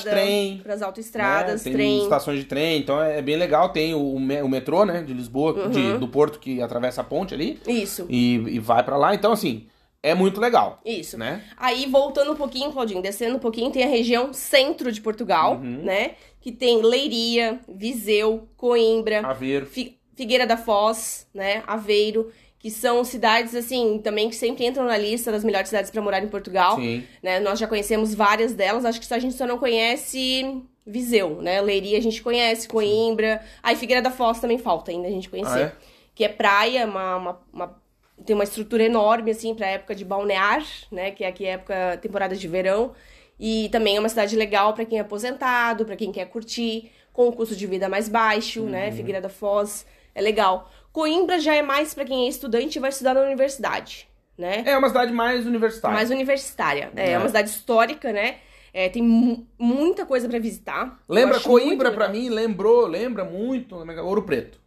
A: transporte, trem.
B: Pras autoestradas,
A: né? Tem
B: trem.
A: estações de trem, então é, é bem legal. Tem o, o metrô, né? De Lisboa, de-
B: Uhum.
A: do Porto, que atravessa a ponte ali
B: Isso,
A: e, e vai pra lá. Então, assim, é muito legal,
B: isso.
A: né?
B: Aí, voltando um pouquinho, Claudinho, descendo um pouquinho, tem a região centro de Portugal,
A: Uhum.
B: né? Que tem Leiria, Viseu, Coimbra,
A: Aveiro.
B: Fi- Figueira da Foz, né? Aveiro, que são cidades, assim, também que sempre entram na lista das melhores cidades para morar em Portugal.
A: Sim.
B: Né? Nós já conhecemos várias delas, acho que só- a gente só não conhece Viseu, né? Leiria a gente conhece, Coimbra. Aí Figueira da Foz também falta ainda a gente conhecer.
A: Ah, é?
B: Que é praia, uma, uma- uma- tem uma estrutura enorme, assim, pra época de balnear, né? Que é aqui é época, temporada de verão. E também é uma cidade legal para quem é aposentado, para quem quer curtir, com um custo de vida mais baixo, né?
A: Uhum.
B: Figueira da Foz é legal. Coimbra já é mais para quem é estudante e vai estudar na universidade, né?
A: É uma cidade mais universitária.
B: Mais universitária. É,
A: É.
B: é uma cidade histórica, né? É, tem mu- muita coisa pra visitar.
A: Lembra Coimbra
B: legal.
A: mim, lembrou, lembra muito Ouro Preto.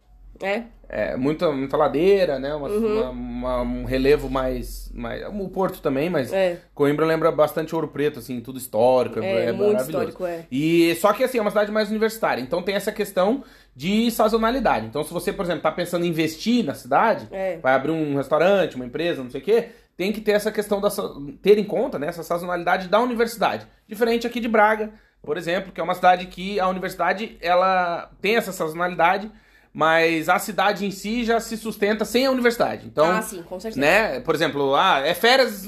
B: É,
A: É, muita, muita ladeira, né? Uma,
B: Uhum.
A: uma- uma- um relevo mais, mais. O Porto também, mas
B: é,
A: Coimbra lembra bastante Ouro Preto, assim, tudo histórico.
B: é,
A: É,
B: muito histórico, é.
A: E só que assim, é uma cidade mais universitária. Então tem essa questão de sazonalidade. Então, se você, por exemplo, tá pensando em investir na cidade,
B: É.
A: vai abrir um restaurante, uma empresa, não sei o quê, tem que ter essa questão da ter em conta, né, essa sazonalidade da universidade. Diferente aqui de Braga, por exemplo, que é uma cidade que a universidade ela tem essa sazonalidade, mas a cidade em si já se sustenta sem a universidade. Então,
B: ah, sim, com certeza.
A: né? Por exemplo, ah, é férias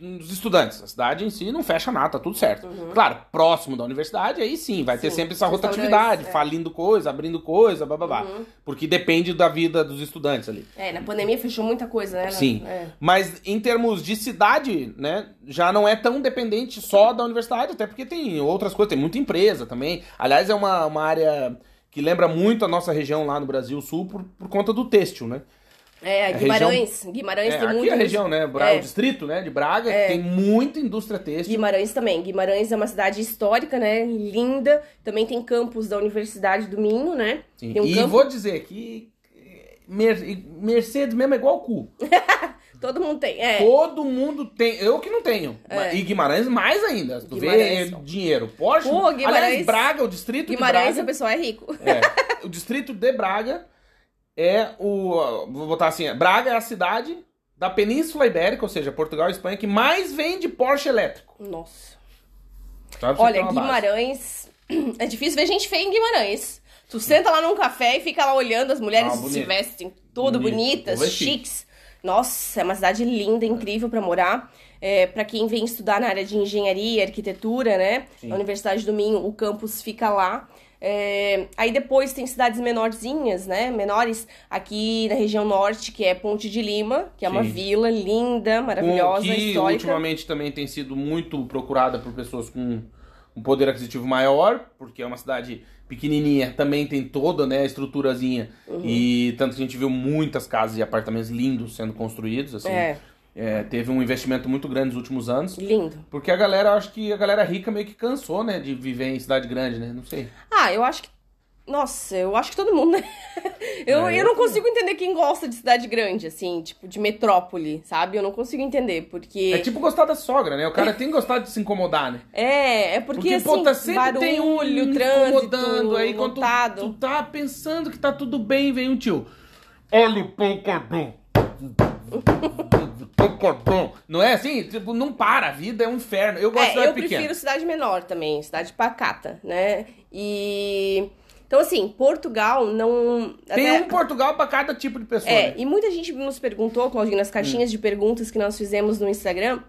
A: dos estudantes. A cidade em si não fecha nada, tá tudo certo. Claro, próximo da universidade, aí sim, vai ter
B: Uhum. Sim,
A: sempre essa rotatividade,
B: é. Uhum.
A: falindo coisa, abrindo coisa, bababá. Porque depende da vida dos estudantes ali.
B: É, na pandemia fechou muita coisa, né?
A: Sim.
B: É.
A: Mas em termos de cidade, né, já não é tão dependente só da universidade, até porque tem outras coisas, tem muita empresa também. Aliás, é uma, uma área que lembra muito a nossa região lá no Brasil Sul por, por conta do têxtil, né?
B: É, Guimarães. Guimarães
A: É,
B: tem
A: aqui
B: muito.
A: a região, né? Bra-
B: É.
A: O distrito, né, de Braga,
B: É.
A: tem muita indústria têxtil.
B: Guimarães também. Guimarães é uma cidade histórica, né? Linda. Também tem campus da Universidade do Minho, né?
A: Sim.
B: Tem um
A: e
B: campo.
A: vou dizer que Mer- Mercedes mesmo é igual o cu.
B: Todo mundo tem. É.
A: Todo mundo tem. Eu que não tenho.
B: É.
A: E Guimarães mais ainda. Tu
B: Guimarães.
A: vê dinheiro. Porsche.
B: Pô, Guimarães-
A: Aliás, Braga, o distrito
B: Guimarães,
A: de
B: o
A: Braga.
B: pessoal é rico.
A: É, o distrito de Braga é o. Vou botar assim: Braga é a cidade da Península Ibérica, ou seja, Portugal e Espanha, que mais vende Porsche elétrico.
B: Nossa. Olha,
A: base.
B: Guimarães. É difícil ver gente feia em Guimarães. Tu senta lá num café e fica lá olhando, as mulheres
A: Ah,
B: se vestem tudo
A: Bonito.
B: bonitas,
A: é
B: chiques. Nossa, é uma cidade linda, incrível pra morar. É, para quem vem estudar na área de engenharia, arquitetura, né?
A: Sim.
B: A Universidade do Minho, o campus fica lá. É, aí depois tem cidades menorzinhas, né? Menores aqui na região norte, que é Ponte de Lima, que é uma
A: Sim.
B: vila linda, maravilhosa,
A: Com- que
B: histórica.
A: ultimamente também tem sido muito procurada por pessoas com um poder aquisitivo maior, porque é uma cidade pequenininha, também tem toda né, a estruturazinha.
B: Uhum.
A: E tanto que a gente viu muitas casas e apartamentos lindos sendo construídos. Assim,
B: É,
A: É, teve um investimento muito grande nos últimos anos.
B: lindo.
A: Porque a galera, acho que a galera rica meio que cansou, né, de viver em cidade grande, né? Não sei.
B: Ah, eu acho que. Nossa, eu acho que todo mundo, né? Eu,
A: É,
B: eu
A: eu
B: não consigo entender quem gosta de cidade grande, assim, tipo, de metrópole, sabe? Eu não consigo entender, porque.
A: É tipo gostar da sogra, né? O cara tem que gostar de se incomodar, né?
B: É, é porque,
A: Porque,
B: assim,
A: pô, tá sempre
B: barulho,
A: tem um
B: trânsito,
A: incomodando. Aí quando tu, tu tá pensando que tá tudo bem, vem um tio. Olha o pancadão. Pancadão. Não é assim? Tipo, não para. A vida é um inferno. Eu gosto de
B: É,
A: cidade
B: eu
A: pequena.
B: prefiro cidade menor também, cidade pacata, né? E. Então, assim, Portugal não.
A: Tem
B: até-
A: um Portugal pra cada tipo de pessoa.
B: É,
A: né?
B: e muita gente nos perguntou, Claudinho, nas caixinhas de perguntas que nós fizemos no Instagram,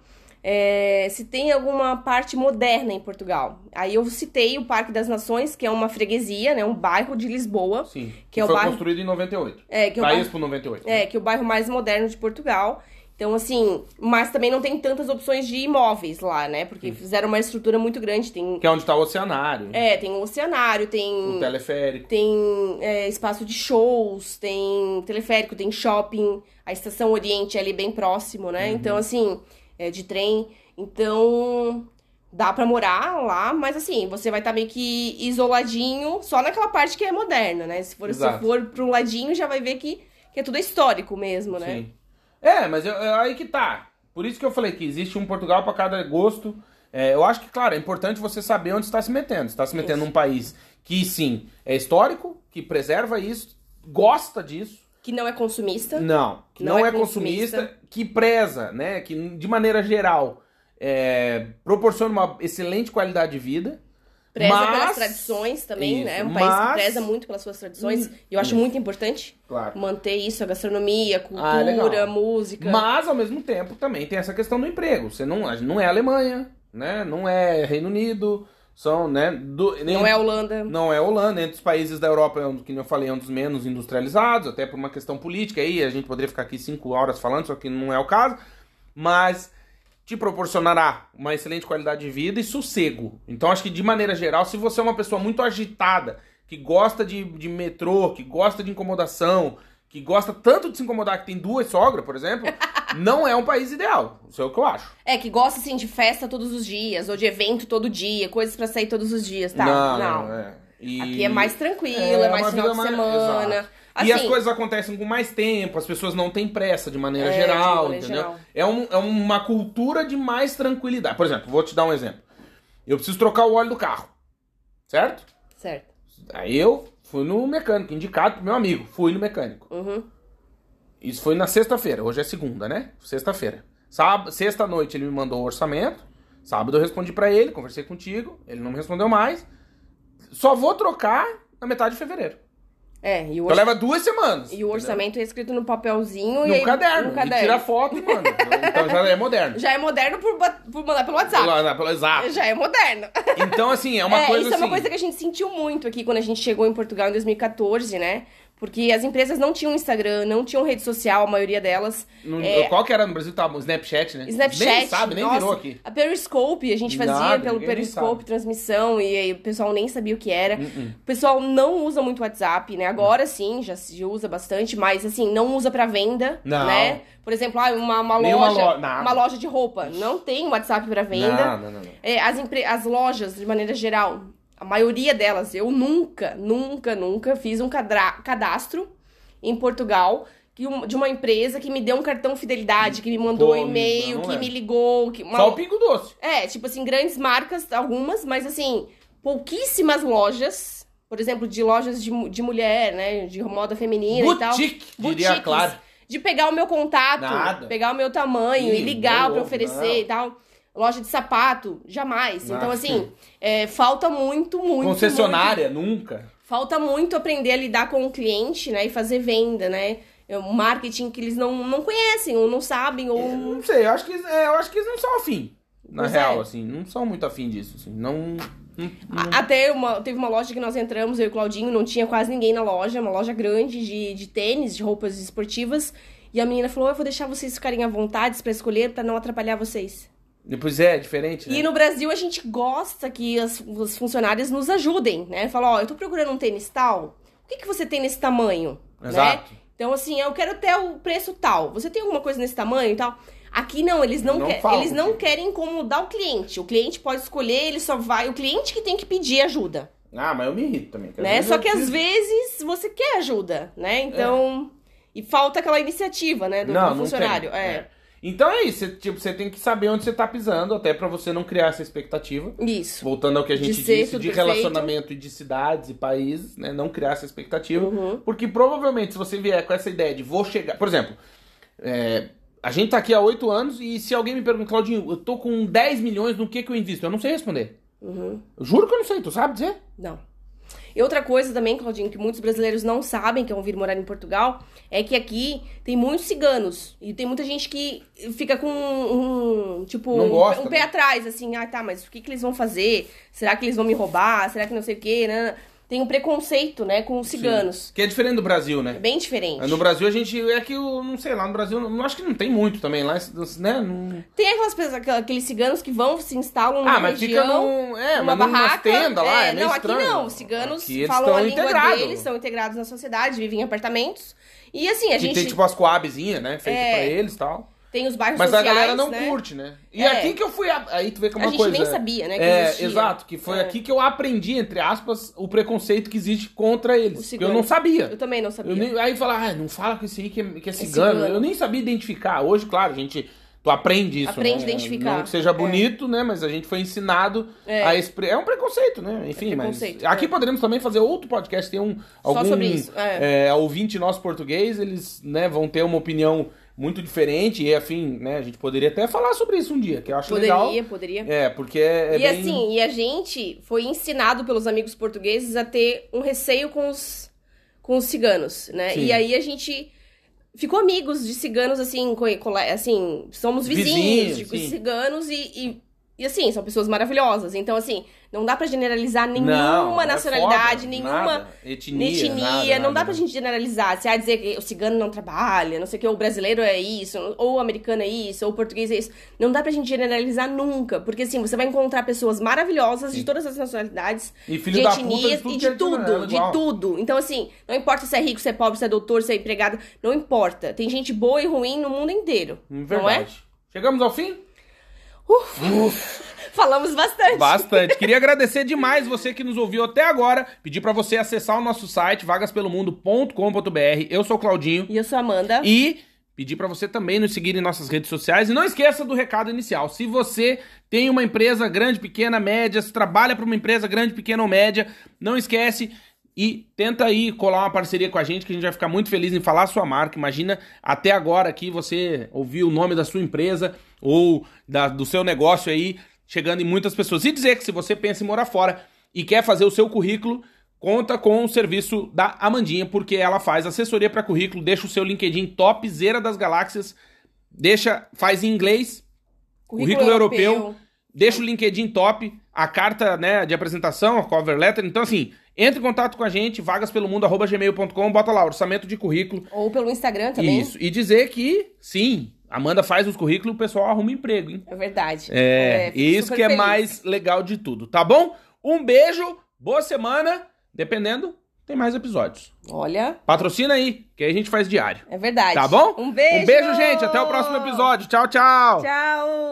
B: é, se tem alguma parte moderna em Portugal. Aí eu citei o Parque das Nações, que é uma freguesia, né, um bairro de Lisboa,
A: Sim.
B: que é o
A: foi
B: bairro-
A: construído em 98.
B: é, que é o bairro,
A: Expo 98.
B: é, que é o bairro mais moderno de Portugal. Então, assim, mas também não tem tantas opções de imóveis lá, né? Porque fizeram uma estrutura muito grande. Tem,
A: Que é onde tá o oceanário.
B: é, tem um oceanário, tem
A: O teleférico.
B: tem é, espaço de shows, tem teleférico, tem shopping, a estação Oriente é ali bem próximo, né? Então, assim, é de trem. Então, dá pra morar lá, mas assim, você vai estar meio que isoladinho só naquela parte que é moderna, né? Se for, se for pra um ladinho, já vai ver que, que é tudo histórico mesmo, né?
A: Sim. É, mas eu- eu- aí que tá. Por isso que eu falei que existe um Portugal pra cada gosto. É, eu acho que, claro, é importante você saber onde está se metendo. Está se metendo num país que, sim, é histórico, que preserva isso, gosta disso.
B: Que não é consumista.
A: Não, que não,
B: Não
A: é,
B: é
A: consumista,
B: consumista.
A: que preza, né? Que, de maneira geral, é, proporciona uma excelente qualidade de vida.
B: Preza
A: mas-
B: pelas tradições também, né? É um
A: Isso,
B: país que
A: mas-
B: preza muito pelas suas tradições.
A: Hum,
B: E eu acho
A: isso.
B: muito importante
A: Claro.
B: manter isso, a gastronomia, a
A: Ah, legal.
B: cultura, a música.
A: Mas, ao mesmo tempo, também tem essa questão do emprego. Você não, não é Alemanha, né? Não é Reino Unido, são, né? do- nem-
B: Não é Holanda.
A: Não é Holanda, entre os países da Europa, é que eu falei, é um dos menos industrializados, até por uma questão política aí, a gente poderia ficar aqui cinco horas falando, só que não é o caso. Mas te proporcionará uma excelente qualidade de vida e sossego. Então, acho que de maneira geral, se você é uma pessoa muito agitada, que gosta de, de metrô, que gosta de incomodação, que gosta tanto de se incomodar que tem duas sogras, por exemplo, não é um país ideal. Isso é o que eu acho.
B: É, que gosta, assim, de festa todos os dias, ou de evento todo dia, coisas pra sair todos os dias, tá?
A: Não, não, é.
B: E... Aqui é mais tranquilo, é, é mais final de semana.
A: Exato.
B: Assim,
A: e as coisas acontecem com mais tempo, as pessoas não têm pressa de maneira
B: É, de
A: geral,
B: maneira
A: entendeu?
B: geral.
A: É, um- é uma cultura de mais tranquilidade. Por exemplo, vou te dar um exemplo. Eu preciso trocar o óleo do carro, certo?
B: Certo.
A: Aí eu fui no mecânico, indicado pro meu amigo. Fui no mecânico.
B: Uhum.
A: Isso foi na sexta-feira. Hoje é segunda, né? Sexta-feira. Sábado, sexta-noite ele me mandou o orçamento. Sábado eu respondi pra ele, conversei contigo. Ele não me respondeu mais. Só vou trocar na metade de fevereiro.
B: É, e o,
A: Então leva duas semanas.
B: e o orçamento é escrito no papelzinho e
A: No
B: aí,
A: caderno.
B: no
A: E
B: caderno.
A: tira foto e manda. Então já é moderno.
B: Já é moderno por, por mandar pelo WhatsApp.
A: Pelo, pelo exato.
B: Já é moderno.
A: Então, assim, é uma
B: é,
A: coisa
B: isso
A: assim.
B: é uma coisa que a gente sentiu muito aqui quando a gente chegou em Portugal em 2014, né? Porque as empresas não tinham Instagram, não tinham rede social, a maioria delas.
A: no-
B: é,
A: Qual que era no Brasil? Tava Snapchat, né?
B: Snapchat,
A: Nem sabe, nem
B: nossa,
A: virou aqui.
B: A Periscope, a gente fazia
A: Nada,
B: pelo Periscope transmissão e aí o pessoal nem sabia o que era.
A: Uh-uh.
B: O pessoal não usa muito WhatsApp, né? Agora sim, já se usa bastante, mas assim, não usa pra venda,
A: Não.
B: né? Por exemplo, ah, uma, uma loja,
A: lo- nada.
B: uma loja de roupa, não tem WhatsApp pra venda.
A: Não, não, não, não.
B: É, as, empre- as lojas, de maneira geral, a maioria delas, eu nunca, nunca, nunca fiz um cadastro em Portugal um- de uma empresa que me deu um cartão fidelidade, que me mandou
A: Pô,
B: e-mail,
A: não
B: que
A: lembro.
B: me ligou. Que, uma-
A: Só o Pingo Doce.
B: É, tipo assim, grandes marcas, algumas, mas assim, pouquíssimas lojas. Por exemplo, de lojas de, de mulher, né? De moda feminina e tal.
A: Boutique, diria claro.
B: De pegar o meu contato,
A: Nada.
B: pegar o meu tamanho
A: Ih,
B: e ligar pra oferecer
A: não.
B: e tal. Loja de sapato, jamais.
A: Não.
B: Então, assim, é, falta muito, muito.
A: Concessionária, nunca.
B: muito- falta muito aprender a lidar com o cliente, né? E fazer venda, né? É um marketing que eles não, não conhecem, ou não sabem, ou.
A: Não sei, eu acho que, é, eu acho que eles não são afim. Na
B: Pois
A: real,
B: é.
A: assim, não são muito afim disso, assim. Não. não-
B: A- Até uma, teve uma loja que nós entramos, eu e o Claudinho, não tinha quase ninguém na loja, uma loja grande de, de tênis, de roupas esportivas. E a menina falou: Eu vou deixar vocês ficarem à vontade pra escolher, pra não atrapalhar vocês.
A: Depois é, diferente, né?
B: E no Brasil a gente gosta que as, os funcionários nos ajudem, né? Fala, ó, eu tô procurando um tênis tal. O que, que você tem nesse tamanho?
A: Exato.
B: Né? Então, assim, eu quero ter o preço tal. Você tem alguma coisa nesse tamanho e tal? Aqui não, eles não,
A: Não
B: quer-
A: falam
B: eles não querem incomodar o cliente. O cliente pode escolher, ele só vai. O cliente que tem que pedir ajuda.
A: Ah, mas eu me irrito também.
B: Né? Só que às
A: preciso-
B: vezes você quer ajuda, né? Então. E falta aquela iniciativa, né? Do, do funcionário.
A: tem,
B: é.
A: Então é isso, você, tipo, você tem que saber onde você tá pisando, até pra você não criar essa expectativa.
B: Isso.
A: Voltando ao que a gente
B: De
A: disse de relacionamento e de cidades e países, né? Não criar essa expectativa.
B: Uhum.
A: Porque provavelmente, se você vier com essa ideia de vou chegar. Por exemplo, é, a gente tá aqui há oito anos e se alguém me pergunta, Claudinho, eu tô com 10 milhões, no que que eu invisto? Eu não sei responder.
B: Uhum.
A: Eu juro que eu não sei, tu sabe dizer?
B: Não. E outra coisa também, Claudinho, que muitos brasileiros não sabem que vão vir morar em Portugal, é que aqui tem muitos ciganos. E tem muita gente que fica com um, tipo,
A: Não gosta,
B: um pé
A: né?
B: atrás, assim, ah, tá, mas o que, que eles vão fazer? Será que eles vão me roubar? Será que não sei o quê? Né? Tem um preconceito, né, com os ciganos.
A: Sim. Que é diferente do Brasil,
B: É
A: né?
B: bem diferente.
A: No Brasil a gente. É que eu não sei, lá no Brasil, não acho que não tem muito também. Lá, né? Não...
B: Tem aquelas pessoas, aqueles ciganos que vão, se instalam numa
A: Ah, mas
B: região,
A: fica num. É,
B: numa
A: mas
B: barraca.
A: tenda lá, é, meio
B: não,
A: estranho.
B: aqui não. Os ciganos
A: Aqui
B: falam a língua
A: integrados.
B: deles, são integrados na sociedade, vivem em apartamentos. E assim, a
A: Que
B: gente
A: tem tipo as coabezinhas, né? Feito
B: É.
A: pra eles e tal.
B: Tem os bairros
A: Mas
B: sociais,
A: a galera não
B: né?
A: curte, né? E
B: É.
A: aqui que eu fui. a- Aí tu vê que é
B: A
A: uma
B: gente
A: coisa.
B: nem sabia, né, que
A: é,
B: existia.
A: exato, que foi
B: É.
A: aqui que eu aprendi, entre aspas, o preconceito que existe contra eles. Eu não sabia.
B: Eu também não sabia.
A: Nem- aí fala, ah, não fala com esse aí que é, que é cigano.
B: cigano.
A: Eu nem sabia identificar. Hoje, claro, a gente. Tu aprende isso.
B: Aprende
A: né?
B: a identificar.
A: Não que seja bonito, né? Mas a gente foi ensinado
B: É.
A: a expre... É um preconceito, né? Enfim,
B: preconceito,
A: mas. Aqui
B: é.
A: poderíamos também fazer outro podcast. Tem um.
B: Só
A: Algum,
B: sobre isso, é.
A: é, ouvinte nosso português, eles né, vão ter uma opinião muito diferente. E afim, né? A gente poderia até falar sobre isso um dia, que eu acho
B: Poderia,
A: legal.
B: poderia.
A: É, porque é, é
B: e
A: bem...
B: assim, e a gente foi ensinado pelos amigos portugueses a ter um receio com os, com os ciganos, né?
A: Sim.
B: E aí a gente ficou amigos de ciganos, assim, assim somos vizinhos,
A: Vizinhos,
B: de
A: sim.
B: ciganos e, e E assim, são pessoas maravilhosas. Então, assim, não dá pra generalizar nenhuma
A: Não, é
B: nacionalidade,
A: foda,
B: nenhuma
A: nada. etnia,
B: etnia.
A: nada,
B: não
A: nada,
B: dá pra gente generalizar. Se há dizer que o cigano não trabalha, não sei o que, o brasileiro é isso, ou o americano é isso, ou o português é isso. Não dá pra gente generalizar nunca. Porque, assim, você vai encontrar pessoas maravilhosas de todas as nacionalidades,
A: E filho
B: de
A: da puta de
B: etnias e
A: que é
B: de tudo,
A: igual.
B: de tudo. Então, assim, não importa se é rico, se é pobre, se é doutor, se é empregado, não importa. Tem gente boa e ruim no mundo inteiro. Não é?
A: Verdade. Chegamos ao fim?
B: Falamos bastante.
A: Bastante. Queria agradecer demais você que nos ouviu até agora. Pedir pra você acessar o nosso site vagaspelomundo.com.br. Eu sou o Claudinho
B: E eu sou a Amanda.
A: e pedir pra você também nos seguir em nossas redes sociais e não esqueça do recado inicial. Se você tem uma empresa grande, pequena, média, se trabalha para uma empresa grande, pequena ou média, não esquece e tenta aí colar uma parceria com a gente que a gente vai ficar muito feliz em falar a sua marca. Imagina até agora aqui você ouviu o nome da sua empresa ou da- do seu negócio aí chegando em muitas pessoas. E dizer que se você pensa em morar fora e quer fazer o seu currículo, conta com o serviço da Amandinha, porque ela faz assessoria para currículo, deixa o seu LinkedIn topzera das galáxias, deixa, faz em inglês, currículo, europeu, deixa o LinkedIn top, a carta né, de apresentação, a cover letter. Então, assim, entre em contato com a gente, vagaspelomundo.gmail.com, bota lá, orçamento de currículo.
B: Ou pelo Instagram também.
A: Isso. E dizer que, sim, Amanda faz os currículos e o pessoal arruma emprego, hein?
B: É verdade.
A: É,
B: fico
A: isso que é
B: feliz.
A: mais legal de tudo, tá bom? Um beijo, boa semana. Dependendo, tem mais episódios.
B: Olha,
A: Patrocina aí, que aí a gente faz diário.
B: é verdade.
A: Tá bom?
B: Um beijo.
A: Um beijo, gente. Até o próximo episódio. Tchau, tchau.
B: Tchau.